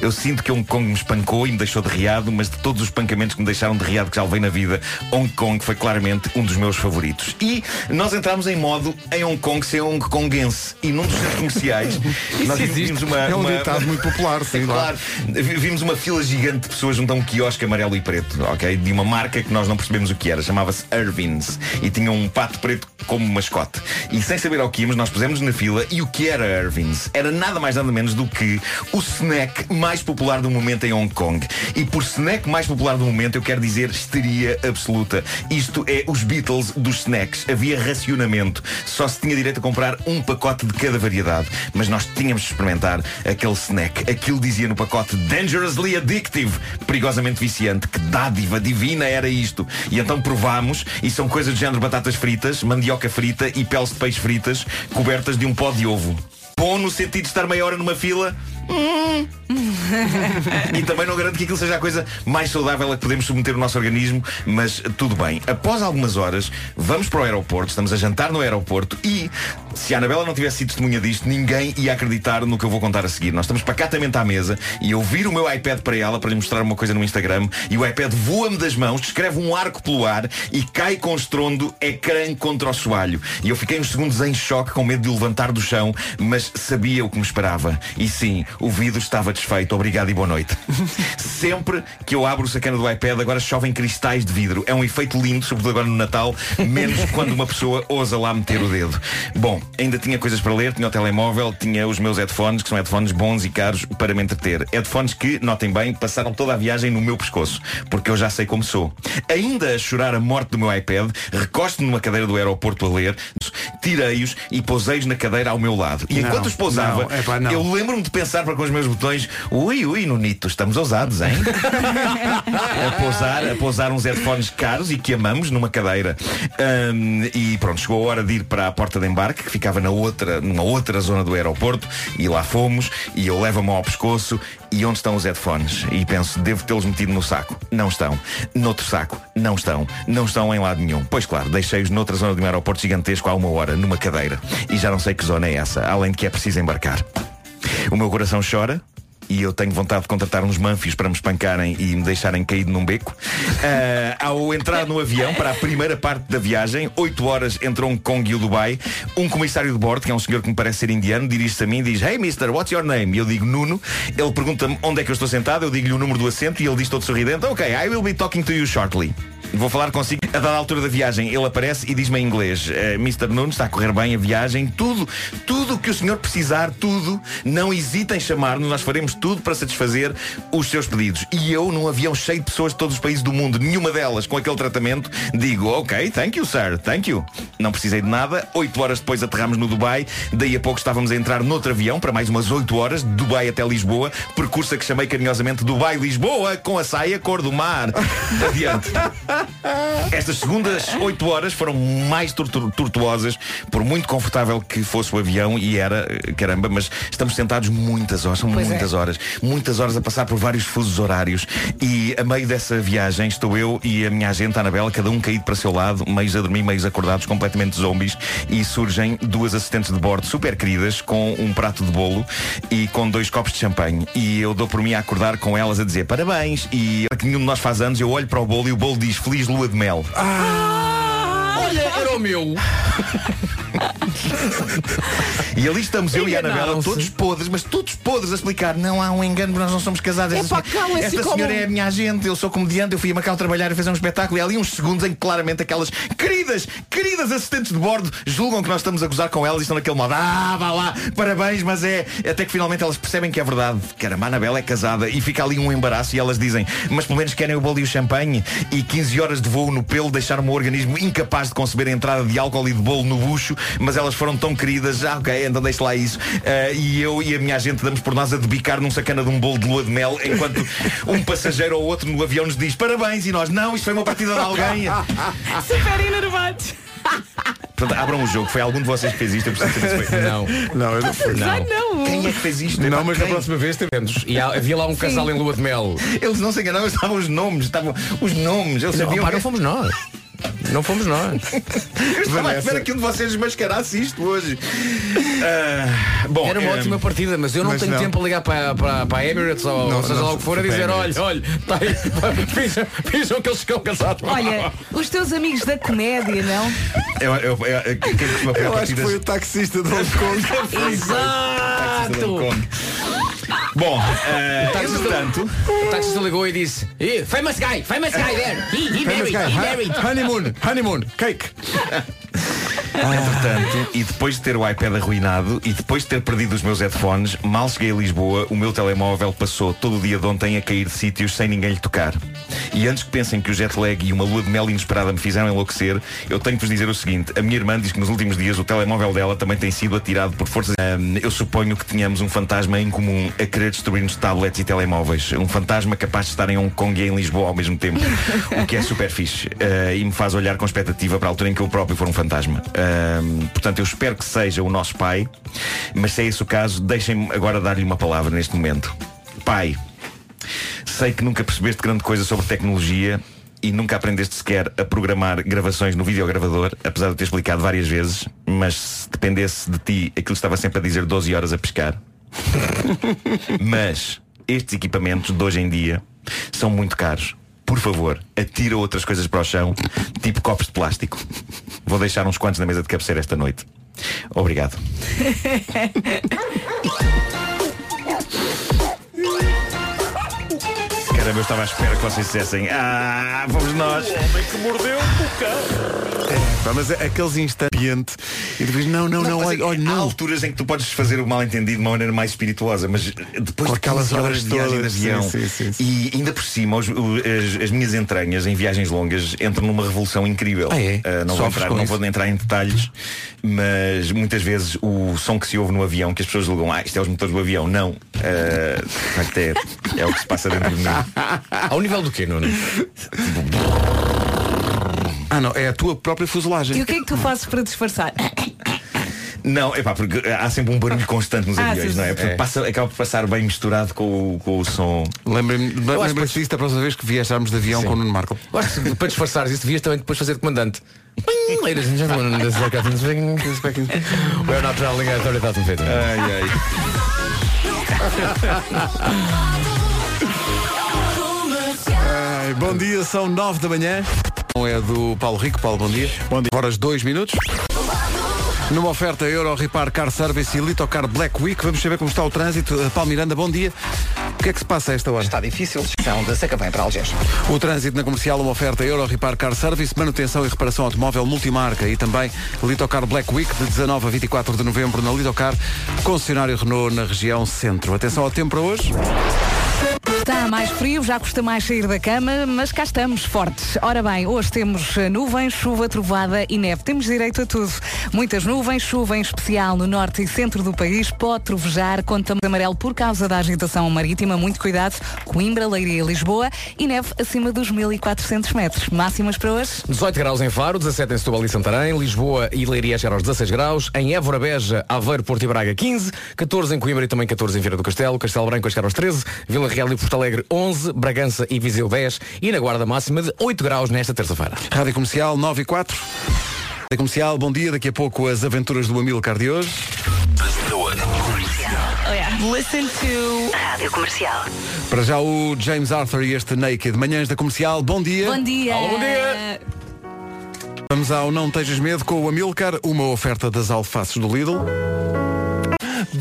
J: Eu sinto que Hong Kong me espancou e me deixou de riado, mas de todos os espancamentos que me deixaram de riado que já levei na vida, Hong Kong foi claramente um dos meus favoritos. E nós entramos em modo em Hong Kong ser Hong Kongense. E num dos centros comerciais, nós vimos uma.
A: É um
J: uma-
A: ditado muito popular, sim. lá.
J: Claro, Vi- vimos uma fila gigante de pessoas junto a um quiosque amarelo e preto, ok? De uma marca que nós não percebemos o que era, chamava-se Irvins e tinha um pato preto como mascote. E sem saber ao que íamos, nós pusemos na fila e o que era Irvins? Era nada mais nada menos do que o snack mais popular do momento em Hong Kong. E por snack mais popular do momento eu quero dizer histeria absoluta. Isto é os Beatles dos snacks. Havia racionamento. Só se tinha direito a comprar um pacote de cada variedade. Mas nós tínhamos de experimentar aquele snack. Aquilo dizia no pacote Dangerously Addictive. Perigosamente viciante. Que dádiva divina era isto. E então provámos e são coisas do género batatas fritas, mandioca frita e peles de peixe fritas cobertas de um pó de ovo. Bom no sentido de estar meia hora numa fila. Hum. e também não garanto que aquilo seja a coisa mais saudável a que podemos submeter o nosso organismo, mas tudo bem. Após algumas horas, vamos para o aeroporto, estamos a jantar no aeroporto e, se a Anabela não tivesse sido testemunha disto, ninguém ia acreditar no que eu vou contar a seguir. Nós estamos pacatamente à mesa e eu viro o meu iPad para ela para lhe mostrar uma coisa no Instagram e o iPad voa-me das mãos, descreve um arco pelo ar e cai com estrondo ecrã contra o soalho. E eu fiquei uns segundos em choque com medo de o levantar do chão, mas sabia o que me esperava. E sim, o vidro estava desfeito. Obrigado e boa noite. Sempre que eu abro o sacana do iPad, agora chovem cristais de vidro. É um efeito lindo, sobretudo agora no Natal, menos quando uma pessoa ousa lá meter o dedo. Bom, ainda tinha coisas para ler, tinha o telemóvel, tinha os meus headphones, que são headphones bons e caros para me entreter. Headphones que, notem bem, passaram toda a viagem no meu pescoço, porque eu já sei como sou. Ainda a chorar a morte do meu iPad, recosto-me numa cadeira do aeroporto a ler, tirei-os e pousei-os na cadeira ao meu lado. E enquanto os pousava,
A: não, epá, não.
J: eu lembro-me de pensar para com os meus botões, ui, ui, Nunito, estamos ousados, hein? a pousar, a pousar uns headphones caros e que amamos numa cadeira. Ahm, e pronto, chegou a hora de ir para a porta de embarque, que ficava na outra, numa outra zona do aeroporto, e lá fomos, e eu levo a mão ao pescoço E onde estão os headphones? E penso, devo tê-los metido no saco. Não estão. Noutro saco. Não estão. Não estão em lado nenhum. Pois claro, deixei-os noutra zona de um aeroporto gigantesco há uma hora, numa cadeira. E já não sei que zona é essa, além de que é preciso embarcar. O meu coração chora, e eu tenho vontade de contratar uns manfios para me espancarem e me deixarem caído num beco. Ah, ao entrar no avião para a primeira parte da viagem, 8 horas entre Hong Kong e o Dubai, um comissário de bordo, que é um senhor que me parece ser indiano, dirige-se a mim e diz Hey mister, what's your name? E eu digo Nuno. Ele pergunta-me onde é que eu estou sentado, eu digo-lhe o número do assento e ele diz todo sorridente Ok, I will be talking to you shortly. Vou falar consigo. A dada altura da viagem, ele aparece e diz-me em inglês "Eh, Mr. Nuno, está a correr bem a viagem. Tudo, tudo o que o senhor precisar Tudo, não hesite em chamar-nos Nós faremos tudo para satisfazer os seus pedidos. E eu, num avião cheio de pessoas de todos os países do mundo Nenhuma delas com aquele tratamento Digo, ok, thank you sir, thank you. Não precisei de nada. Oito horas depois aterramos no Dubai. Daí a pouco estávamos a entrar noutro avião Para mais umas oito horas, de Dubai até Lisboa. Percurso a que chamei carinhosamente Dubai-Lisboa Com a saia cor do mar. Adiante estas segundas 8 horas foram mais tortu- tortuosas, por muito confortável que fosse o avião, e era, eh, caramba, mas estamos sentados muitas horas, são
D: Pois é.
J: muitas horas, muitas horas a passar por vários fusos horários. E a meio dessa viagem estou eu e a minha agente, a Anabela, cada um caído para o seu lado, meios a dormir, meios acordados, completamente zombies, e surgem duas assistentes de bordo super queridas, com um prato de bolo e com dois copos de champanhe. E eu dou por mim a acordar com elas a dizer parabéns, e que nenhum de nós faz anos, eu olho para o bolo e o bolo diz Feliz Lua de Mel.
F: Olha, era o meu.
J: E ali estamos eu e a Anabela, todos podres, mas todos podres a explicar. Não há um engano, porque nós não somos casados. Esta,
F: Epá, calem-se,
J: esta
F: como-
J: senhora é a minha agente, eu sou comediante, eu fui a Macau trabalhar e fazer um espetáculo. E há ali uns segundos em que claramente aquelas queridas, queridas assistentes de bordo julgam que nós estamos a gozar com elas e estão naquele modo. Ah, vá lá, parabéns, mas é. Até que finalmente elas percebem que é verdade. Caramba, a Anabela é casada e fica ali um embaraço e elas dizem, mas pelo menos querem o bolo e o champanhe. E 15 horas de voo no pelo deixaram o meu organismo incapaz de conceber a entrada de álcool e de bolo no bucho, mas elas foram tão queridas, ah, ok, então deixe lá isso. Ah, e eu e a minha agente damos por nós a debicar num sacana de um bolo de lua de mel, enquanto um passageiro ou outro no avião nos diz parabéns e nós, não, isto foi uma partida de alguém.
D: Super enervados.
J: Portanto, abram o jogo, foi algum de vocês que fez isto, eu preciso saber se foi.
F: Não.
A: Não, eu não fui.
D: Ai, não.
J: Quem é que fez isto?
F: Não,
J: Epá,
F: mas na
J: quem?
F: próxima vez teremos. E havia lá um casal em lua de mel.
J: Eles não se enganavam, estavam os nomes, estavam os nomes, eles
F: Não,
J: sabiam
F: pá,
J: que-
F: não fomos nós. Não fomos nós.
J: Eu estava à espera que um de vocês desmascarasse isto hoje. Ah, bom,
F: Era uma
J: eh,
F: ótima partida, mas eu não
A: mas
F: tenho
A: não.
F: tempo a ligar para, para, para a Emirates ou
A: Não,
F: seja
A: não,
F: lá o que for a dizer,
A: a
F: olha, olha, tá aí, finjam, finjam que eles ficam casados.
D: Olha, os teus amigos da comédia, não?
J: Eu, eu, eu, quem costuma pegar
A: Eu acho que foi o taxista de Hong Kong.
F: Exato!
J: Bom, eh, entretanto,
F: O taxista ligou e disse, "Eh, famous guy, famous guy there. He, he married,
A: guy.
F: he married.
A: Honeymoon, honeymoon, cake.
J: entretanto, e depois de ter o iPad arruinado e depois de ter perdido os meus headphones, mal cheguei a Lisboa, o meu telemóvel passou todo o dia de ontem a cair de sítios sem ninguém lhe tocar. E antes que pensem que o jet lag e uma lua de mel inesperada me fizeram enlouquecer, eu tenho que vos dizer o seguinte: a minha irmã diz que nos últimos dias o telemóvel dela também tem sido atirado por forças. Ahm, eu suponho que tínhamos um fantasma em comum a querer destruir-nos tablets e telemóveis. Um fantasma capaz de estar em Hong Kong e em Lisboa ao mesmo tempo. o que é super fixe. Ah, e me faz olhar com expectativa para a altura em que eu próprio for um fantasma. Ahm, portanto, eu espero que seja o nosso pai, mas se é esse o caso, deixem-me agora dar-lhe uma palavra neste momento. Pai, sei que nunca percebeste grande coisa sobre tecnologia e nunca aprendeste sequer a programar gravações no videogravador, apesar de eu ter explicado várias vezes, mas se dependesse de ti, aquilo estava sempre a dizer 12 horas a pescar. mas estes equipamentos de hoje em dia são muito caros. Por favor, atira outras coisas para o chão, tipo copos de plástico. Vou deixar uns quantos na mesa de cabeceira esta noite. Obrigado. Caramba, eu estava à espera que vocês dissessem Ah, fomos nós
A: Pá, Mas é aqueles instantes e depois, não, não, não,
J: mas
A: olha,
J: é-
A: olha,
J: Há
A: não.
J: alturas em que tu podes fazer o mal entendido de uma maneira mais espirituosa, mas depois
A: Com
J: de
A: aquelas
J: 15 horas de viagem de
A: todas,
J: avião
A: sim, sim, sim.
J: e ainda por cima os- o- as, as minhas entranhas em viagens longas entram numa revolução incrível.
A: Ah, é?
J: Ah, não vou, entrar, não vou entrar em detalhes, mas muitas vezes o som que se ouve no avião, que as pessoas julgam, ah, isto é os motores do avião. Não. Ah, de facto é, é o que se passa dentro de mim.
F: Ao nível do quê, Nuno?
A: Ah, não, é a tua própria
D: E
A: fuselagem.
D: o que é que tu fazes para disfarçar?
J: Não, é pá, porque há sempre um barulho constante nos
A: Ah,
J: aviões,
A: sim,
J: não é?
A: sim.
J: Porque
A: É.
J: passa, acaba por passar bem misturado com, o- com o som.
F: Acho
A: lembrem-se disso da próxima vez que viajarmos de avião com o Nuno Marco.
F: Eu acho que para disfarçares isso devias também depois fazer de comandante. Ladies and gentlemen, this is. We're not traveling at 30,000 feet.
J: Ai, ai.
A: Ai, bom dia, são nove da manhã. É do Paulo Rico. Paulo, bom dia. Bom dia. Horas dois minutos. Numa oferta Euro Repar Car Service e Litocar Black Week, vamos saber como está o trânsito. Uh, Paulo Miranda, bom dia. O que é que se passa a esta hora?
C: Está difícil, são da Sacavém para Algés.
A: O trânsito na comercial, uma oferta Euro Repar Car Service, manutenção e reparação automóvel multimarca e também Litocar Black Week de 19 a 24 de novembro na Litocar, concessionário Renault na região centro. Atenção ao tempo para hoje.
D: Está mais frio, já custa mais sair da cama, mas cá estamos, fortes. Ora bem, hoje temos eh, nuvens, chuva, trovada e neve. Temos direito a tudo. Muitas nuvens, chuva em especial no norte e centro do país, pode trovejar, conta amarelo por causa da agitação marítima. Muito cuidado. Coimbra, Leiria e Lisboa e neve acima dos 1400 metros. Máximas para hoje?
F: 18 graus em Faro, 17 em Setúbal e Santarém, Lisboa e Leiria chegaram aos 16 graus, em Évora, Beja, Aveiro, Porto e Braga 15, 14 em Coimbra e também 14 em Vieira do Castelo, Castelo Branco a chegar aos 13, Vila Real e Porto Alegre 11, Bragança e Viseu 10 e na guarda máxima de 8 graus nesta terça-feira.
A: Rádio Comercial 9 e 4. Rádio Comercial, bom dia. Daqui a pouco as aventuras do Amilcar de hoje.
L: Listen to Rádio Comercial.
A: Para já o James Arthur e este Naked. Manhãs da Comercial, bom dia.
D: Bom dia.
A: bom dia. Vamos ao Não Tejas Medo com o Amilcar, uma oferta das alfaces do Lidl.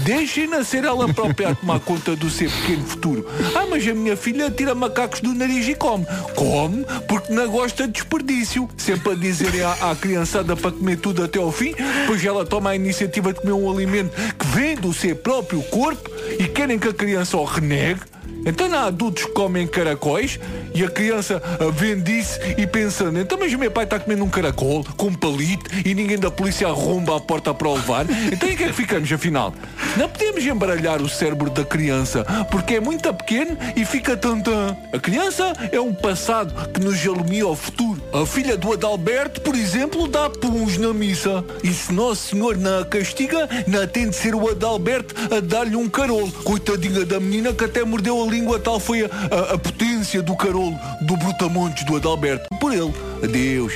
K: Deixem nascer ela própria a tomar conta do seu pequeno futuro. Ah, mas a minha filha tira macacos do nariz e come. Come porque não gosta de desperdício. Sempre a dizerem à, à criançada para comer tudo até ao fim, pois ela toma a iniciativa de comer um alimento que vem do seu próprio corpo e querem que a criança o renegue. Então há adultos que comem caracóis e a criança ah, vende isso e pensando, então mas o meu pai está comendo um caracol com um palito e ninguém da polícia arromba a porta para o levar. Então em que é que ficamos afinal? Não podemos embaralhar o cérebro da criança porque é muito pequeno e fica tantã. A criança é um passado que nos alumia ao futuro. A filha do Adalberto, por exemplo, dá puns na missa. E se Nosso Senhor não a castiga, não tem de ser o Adalberto a dar-lhe um carolo. Coitadinha da menina que até mordeu a língua, tal foi a, a- a potência do carolo do Brutamontes do Adalberto. Por ele. Adeus.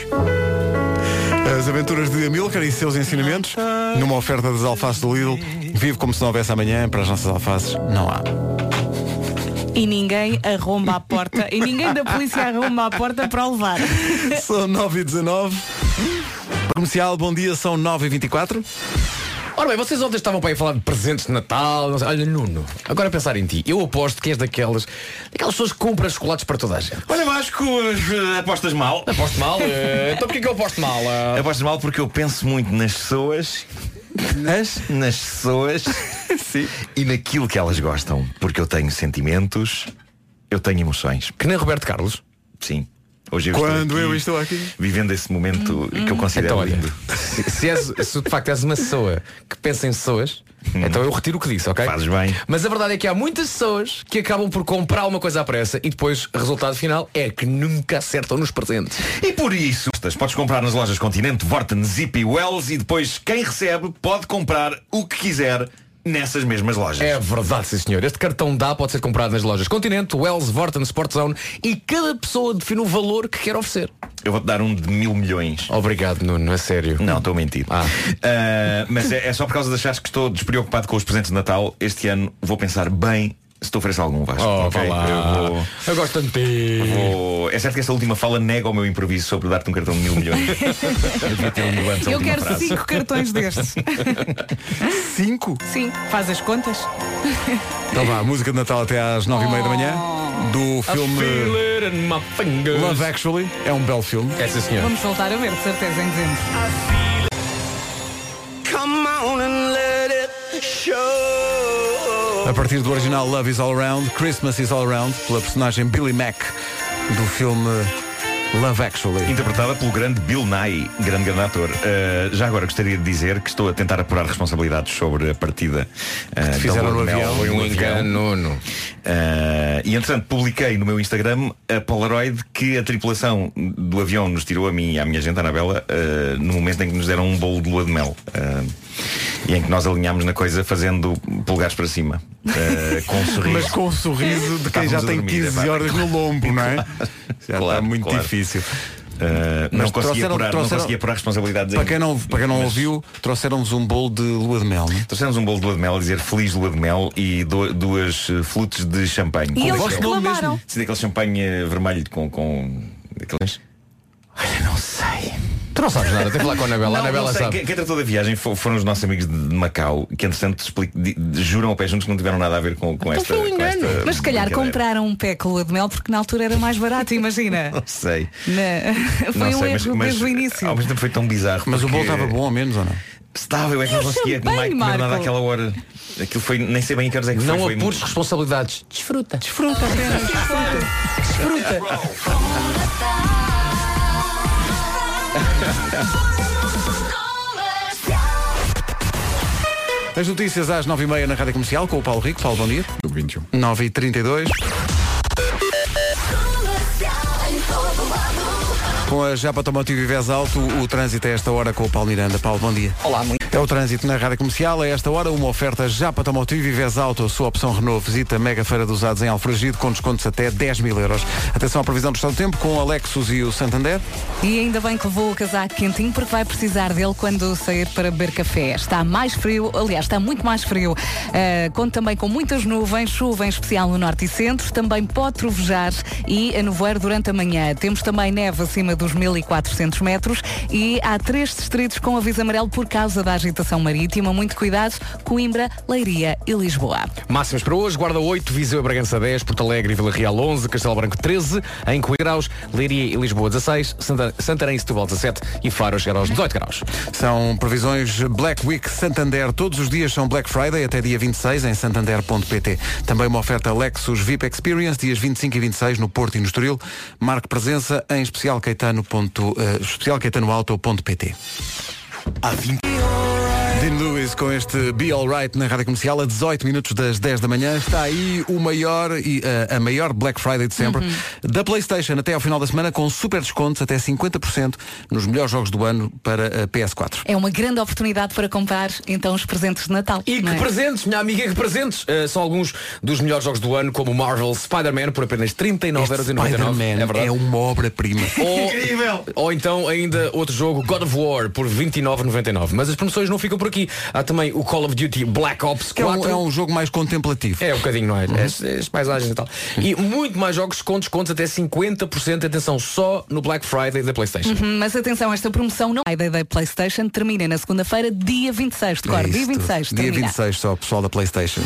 A: As aventuras de Amilcar e seus ensinamentos, numa oferta das alfaces do Lidl. Vive como se não houvesse amanhã, para as nossas alfaces não há.
D: E ninguém arromba a porta. E ninguém da polícia arromba a porta para o levar.
A: São 9 e 19 Comercial, bom dia, são 9 e 24
F: Ora bem, vocês ontem estavam para aí a falar de presentes de Natal. sei. Olha, Nuno, agora a pensar em ti, eu aposto que és daquelas, daquelas pessoas que compram chocolates para toda a gente.
J: Olha Vasco, eh, apostas mal.
F: Aposto mal? Eh, então porquê que eu aposto mal? Eh,
J: Apostas mal porque eu penso muito nas pessoas.
A: Nas?
J: Nas pessoas. Sim. E naquilo que elas gostam. Porque eu tenho sentimentos, eu tenho emoções.
F: Que nem Roberto Carlos?
J: Sim. Hoje eu
A: Quando
J: estou aqui,
A: eu estou aqui.
J: Vivendo esse momento que eu considero
F: Então, olha,
J: lindo.
F: se, se és, se de facto és uma pessoa que pensa em pessoas, então eu retiro o que disse, ok?
J: Fazes bem.
F: Mas a verdade é que há muitas pessoas que acabam por comprar uma coisa à pressa e depois o resultado final é que nunca acertam nos presentes.
J: E por isso, podes comprar nas lojas Continente, Vorten, Zip e Wells e depois quem recebe pode comprar o que quiser nessas mesmas lojas.
F: É verdade, sim senhor. Este cartão dá pode ser comprado nas lojas Continente, Wells, Vorten, Sport Zone e cada pessoa define o valor que quer oferecer.
J: Eu vou-te dar um de mil milhões.
F: Obrigado, Nuno, a sério.
J: Não, estou a mentir.
F: Ah.
J: Ah, mas é, é só por causa de achares que estou despreocupado com os presentes de Natal. Este ano vou pensar bem se te ofereço algum Vasco.
F: Oh,
J: ok?
F: vá lá.
J: Eu vou-
F: Eu gosto tanto de ti.
J: Vou- É certo que esta última fala nega o meu improviso sobre dar-te um cartão de mil milhões. Eu devia ter um
D: Eu quero
J: frase.
D: cinco cartões destes.
A: Cinco?
D: Sim, faz as contas.
A: Então vá, música de Natal até às 9 e meia da manhã Do filme Love Actually É um belo filme
F: É sim senhor
D: Vamos voltar a ver, de certeza, em dezembro.
A: A partir do original Love is All Around Christmas is All Around Pela personagem Billy Mack Do filme Love Actually
J: Interpretada pelo grande Bill Nye, grande, grande ator. Uh, já agora gostaria de dizer que estou a tentar apurar responsabilidades sobre a partida uh,
A: te fizeram no avião?
F: Foi um engano.
J: Uh, e entretanto publiquei no meu Instagram a Polaroid que a tripulação do avião nos tirou a mim e à minha gente, a Anabela, uh, no momento em que nos deram um bolo de lua de mel. Uh, E em que nós alinhámos na coisa fazendo polegares para cima. eh, com um sorriso.
A: Mas com o sorriso de quem já tem
J: dormir,
A: 15
J: epá.
A: horas no lombo, não é? Já
J: Claro,
A: está muito
J: claro.
A: difícil.
J: Eh, não,
A: Mas
J: conseguia
A: trouxeram-
J: apurar, não conseguia apurar responsabilidades
A: Para quem não, para quem não
J: Mas-
A: ouviu, trouxeram-nos um bolo de lua de mel, não é?
J: Trouxemos um bolo de lua de mel a dizer feliz lua de mel e do- duas eh, flutes de champanhe.
D: E
J: Com
D: eles reclamaram.
J: Sim, daquele champanhe vermelho com, com aqueles. Olha, não sei.
F: Tu não sabes nada, tem que falar com a Anabela. a
J: Não,
F: Anabela
J: não
F: sabe.
J: Quem, quem tratou da viagem fo- foram os nossos amigos de Macau, que entretanto expli- di- juram ao pé juntos que não tiveram nada a ver com, com esta.
F: foi um
J: com
F: engano.
J: esta
D: Mas se calhar
J: brincadeira.
D: compraram um pé com lua de mel porque na altura era mais barato, imagina.
J: Não sei.
D: Na- Foi
J: Não
D: um
J: sei,
D: erro desde o início.
J: Ao mesmo tempo foi tão bizarro.
A: Mas o bolo
J: porque-
A: estava bom ao menos ou não?
J: Estava, eu é que
D: E
J: não
D: o
J: conseguia
D: champanhe,
J: comer nada
D: Marco?
J: àquela hora. Aquilo foi, nem sei bem a que horas é que
F: Não
J: foi. foi
F: apures responsabilidades. Desfruta.
D: Desfruta apenas. Desfruta.
A: As notícias às 9h30 na Rádio Comercial com o Paulo Rico. Paulo, bom dia.
I: Do 21.
A: 9h32. Com a Japa Automotivo e Vez Alto, o trânsito a esta hora com o Paulo Miranda. Paulo, bom dia.
C: Olá, muito.
A: É o trânsito na Rádio Comercial. A esta hora, uma oferta Japa Automotivo e Vez Alto. A sua opção Renault. Visita a Mega Feira dos Usados em Alfragido com descontos até 10 mil euros. Atenção à previsão do estado do tempo com o Alexus e o Santander.
D: E ainda bem que levou o casaco quentinho porque vai precisar dele quando sair para beber café. Está mais frio, aliás, está muito mais frio. Uh, conta também com muitas nuvens, chuva em especial no norte e centro. Também pode trovejar e a nevoeiro durante a manhã. Temos também neve acima dos 1400 metros e há três distritos com aviso amarelo por causa da agitação marítima. Muito cuidado, Coimbra, Leiria e Lisboa.
F: Máximas para hoje, Guarda 8, Viseu e Bragança 10, Porto Alegre e Vila Real 11, Castelo Branco 13, em Coimbra graus, Leiria e Lisboa 16, Santa, Santarém e Setúbal 17 e Faro a chegar aos 18 graus.
A: São previsões Black Week Santander. Todos os dias são Black Friday até dia 26 em santander.pt. Também uma oferta Lexus VIP Experience, dias 25 e 26 no Porto e no Estoril. Marque presença em especialcaetano.pt. Uh, especialcaetanoauto.pt.
J: Há 20
A: Dean Lewis com este Be Alright na Rádio Comercial a 18 minutos das 10 da manhã. Está aí o maior e uh, a maior Black Friday de sempre da PlayStation até ao final da semana com super descontos até 50% nos melhores jogos do ano para a PS4.
D: É uma grande oportunidade para comprar então os presentes de Natal.
F: E que
D: é?
F: presentes, minha amiga, que presentes! Uh, são alguns dos melhores jogos do ano, como o Marvel Spider-Man, por apenas 39,99€.
A: Este Spider-Man
F: É verdade.
A: é uma obra-prima.
F: Ou,
J: Incrível!
F: ou então ainda outro jogo, God of War, por 29,99. Mas as promoções não ficam por aqui. Há também o Call of Duty Black Ops
A: Que é,
F: 4.
A: um, é um jogo mais contemplativo.
F: É um bocadinho, não é? As, as paisagens e tal. E muito mais jogos com descontos até 50%. Atenção, só no Black Friday da PlayStation.
D: Uhum, Mas atenção, esta promoção não é da da PlayStation, termina na segunda-feira, dia 26 de cor.
A: É
D: dia
A: isso
D: 26,
A: tudo. Dia
D: termina.
A: 26 só, pessoal da PlayStation.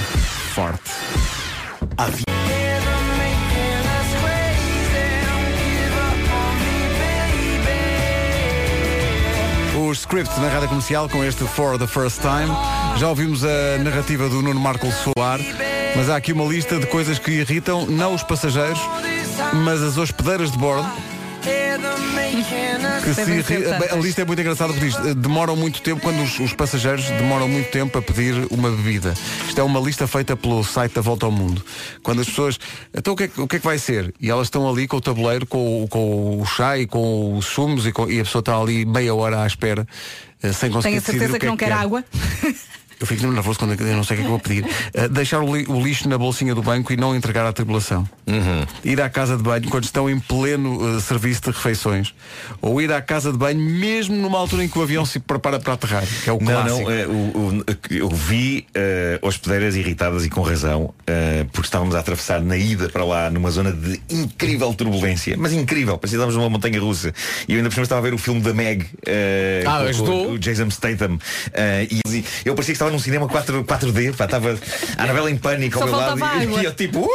A: Forte. Os scripts na rádio comercial com este For the First Time. Já ouvimos a narrativa do Nuno Marco Soar, mas há aqui uma lista de coisas que irritam não os passageiros, mas as hospedeiras de bordo. Que se
D: tantas.
A: a lista é muito engraçada porque diz, demoram muito tempo, quando os, os passageiros demoram muito tempo a pedir uma bebida. Isto é uma lista feita pelo site da Volta ao Mundo. Quando as pessoas, então o que é, que- o que, é que vai ser? E elas estão ali com o tabuleiro, com, o- com o chá e com os sumos e, com- e a pessoa está ali meia hora à espera, eh, sem conseguir
D: Tenho a certeza
A: o
D: que,
A: é
D: não quer
A: quer.
D: água.
A: Eu fico nervoso quando eu não sei o que é que vou pedir. Uh, deixar o, li- o lixo na bolsinha do banco e não entregar à tripulação. Ir à casa de banho quando estão em pleno uh, serviço de refeições. Ou ir à casa de banho mesmo numa altura em que o avião se prepara para aterrar. Que é o
J: Não,
A: clássico.
J: não, eh, o- o- eu vi eh, hospedeiras irritadas e com razão, eh, porque estávamos a atravessar na ida para lá numa zona de incrível turbulência, mas incrível, parecia que estávamos numa montanha russa. E eu ainda por cima estava a ver o filme da Meg, eh,
F: Ah,
J: com- o Jason Statham. Eh, e eu parecia que estava num cinema 4, 4D, pá, estava a Anabela em pânico ao meu lado e, e eu tipo. "Uh!"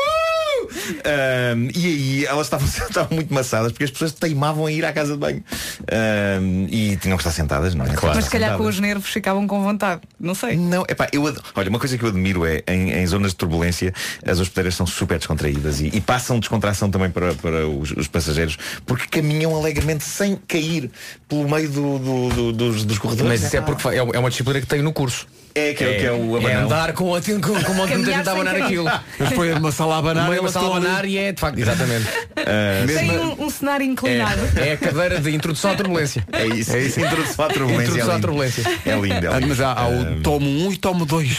J: Um, e aí elas estavam, estavam muito maçadas porque as pessoas teimavam a ir à casa de banho Um, e tinham que estar sentadas, não é? Claro.
D: Mas se calhar com os nervos ficavam com vontade. Não sei.
J: Não, epá, eu ad- olha, uma coisa que eu admiro é em, em zonas de turbulência as hospedeiras são super descontraídas e, e passam descontração também para, para os, os passageiros porque caminham alegremente sem cair pelo meio do, do- do- dos, dos corredores.
F: Mas isso é porque é é uma disciplina que tenho no curso.
J: É, que é, que é o
F: é
J: abanão.
F: andar com, o- com, com um monte de muita gente a abanar aquilo.
A: Mas põe uma sala a abanar. E
F: uma
A: elas
F: sala a abanar e é, de facto, exatamente.
D: Tem um, um cenário inclinado.
F: É, é a cadeira de introdução à turbulência.
J: É isso.
A: É isso.
J: Introdução à turbulência.
F: Introdução
J: é
F: à turbulência.
J: É lindo. É
A: Ah,
J: lindo.
A: Mas há, há o tomo 1 e tomo 2.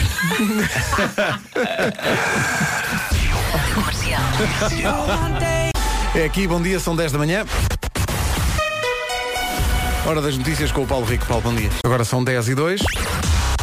A: É aqui, bom dia, são 10 da manhã. Hora das notícias com o Paulo Rico. Paulo, bom dia. Agora são 10 e 2.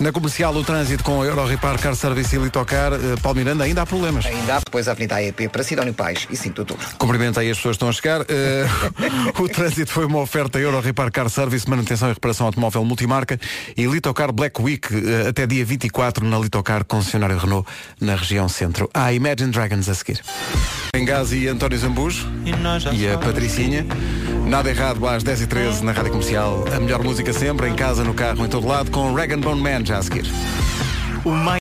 A: Na comercial, o trânsito com a Euro Repar Car Service e Litocar, eh, Paulo Miranda, ainda há problemas.
C: Ainda há depois a Avenida AEP para Sidónio Pais e 5 de outubro.
A: Cumprimento aí as pessoas que estão a chegar. Eh, o trânsito foi uma oferta Euro Repar Car Service, manutenção e reparação automóvel multimarca e Litocar Black Week eh, até dia 24 na Litocar, concessionário Renault, na região centro. Há Imagine Dragons a seguir. Bengazi e António Zambujo e a Patricinha. Nada errado às 10h13 na Rádio Comercial. A melhor música sempre, em casa, no carro, em todo lado, com Rag Bone Man já a seguir.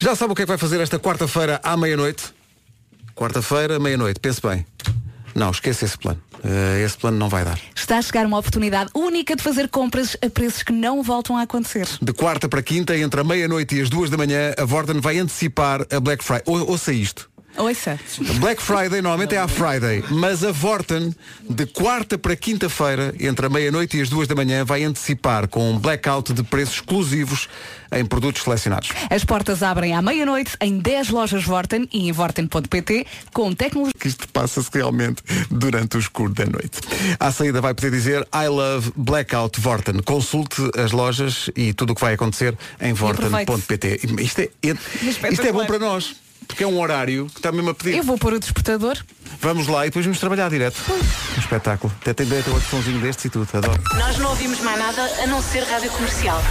A: Já sabe o que é que vai fazer esta quarta-feira à meia-noite? Quarta-feira, meia-noite, pense bem. Não, esqueça esse plano. Eh, esse plano não vai dar.
D: Está a chegar uma oportunidade única de fazer compras a preços que não voltam a acontecer.
A: De quarta para quinta, entre a meia-noite e as duas da manhã, a Vorten vai antecipar a Black Friday. Ou, ouça isto.
D: Ouça.
A: Black Friday normalmente é a Friday, mas a Vorten, de quarta para quinta-feira, entre a meia-noite e as duas da manhã, vai antecipar com um blackout de preços exclusivos em produtos selecionados.
D: As portas abrem à meia-noite em 10 lojas Vorten e em vorten.pt com tecnologia.
A: Que isto passa-se realmente durante o escuro da noite. À saída vai poder dizer I love Blackout Vorten. Consulte as lojas e tudo o que vai acontecer em vorten.pt. Isto é, isto é bom para nós. Porque é um horário que está mesmo a pedir.
D: Eu vou pôr o despertador.
A: Vamos lá e depois vamos trabalhar direto. Um espetáculo. Até tem direito a outro somzinho destes e tudo. Adoro.
L: Nós não ouvimos mais nada a não ser rádio comercial.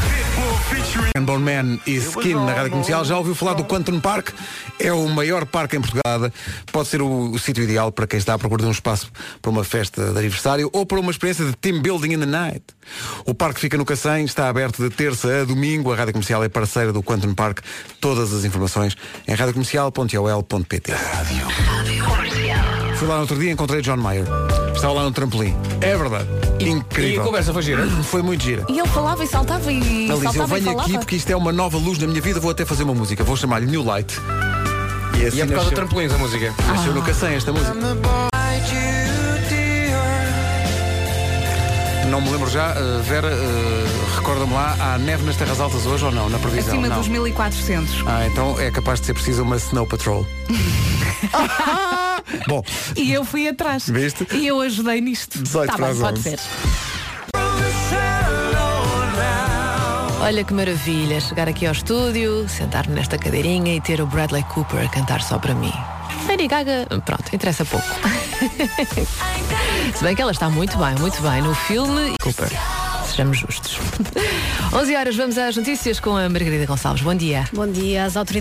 A: Bone Man e Skin na Rádio Comercial. Já ouviu falar do Quantum Park? É o maior parque em Portugal. Pode ser o, o sítio ideal para quem está à procura de um espaço para uma festa de aniversário ou para uma experiência de team building in the night. O parque fica no Cacém, está aberto de terça a domingo. A Rádio Comercial é parceira do Quantum Park. Todas as informações em radiocomercial.ol.pt Fui lá no outro dia e encontrei John Mayer. Estava lá no trampolim. É verdade. Incrível.
F: E a conversa foi gira?
A: Foi muito gira.
D: E ele falava e saltava e
A: eu
D: saltava e
A: venho
D: falava.
A: aqui porque isto é uma nova luz na minha vida, vou até fazer uma música, vou chamar-lhe New Light. E, assim
F: E é por causa do trampolins a música.
A: nasceu no Cacém esta música. Não me lembro já, eh, Vera, eh, recorda-me lá, há neve nas terras altas hoje ou não, na previsão?
D: Acima
A: não.
D: dos 1400.
A: Ah, então é capaz de ser preciso uma Snow Patrol. Bom,
D: E eu fui atrás.
A: Viste?
D: E eu ajudei nisto.
A: 18
D: tá
A: para
D: bem,
A: as
D: pode
A: 11.
D: ser.
M: Olha que maravilha chegar aqui ao estúdio, sentar-me nesta cadeirinha e ter o Bradley Cooper a cantar só para mim. Lady Gaga, pronto, interessa pouco. Se bem que ela está muito bem, muito bem no filme Cooper. Sejamos justos. 11 horas, vamos às notícias com a Margarida Gonçalves. Bom dia.
N: Bom dia. As autoridades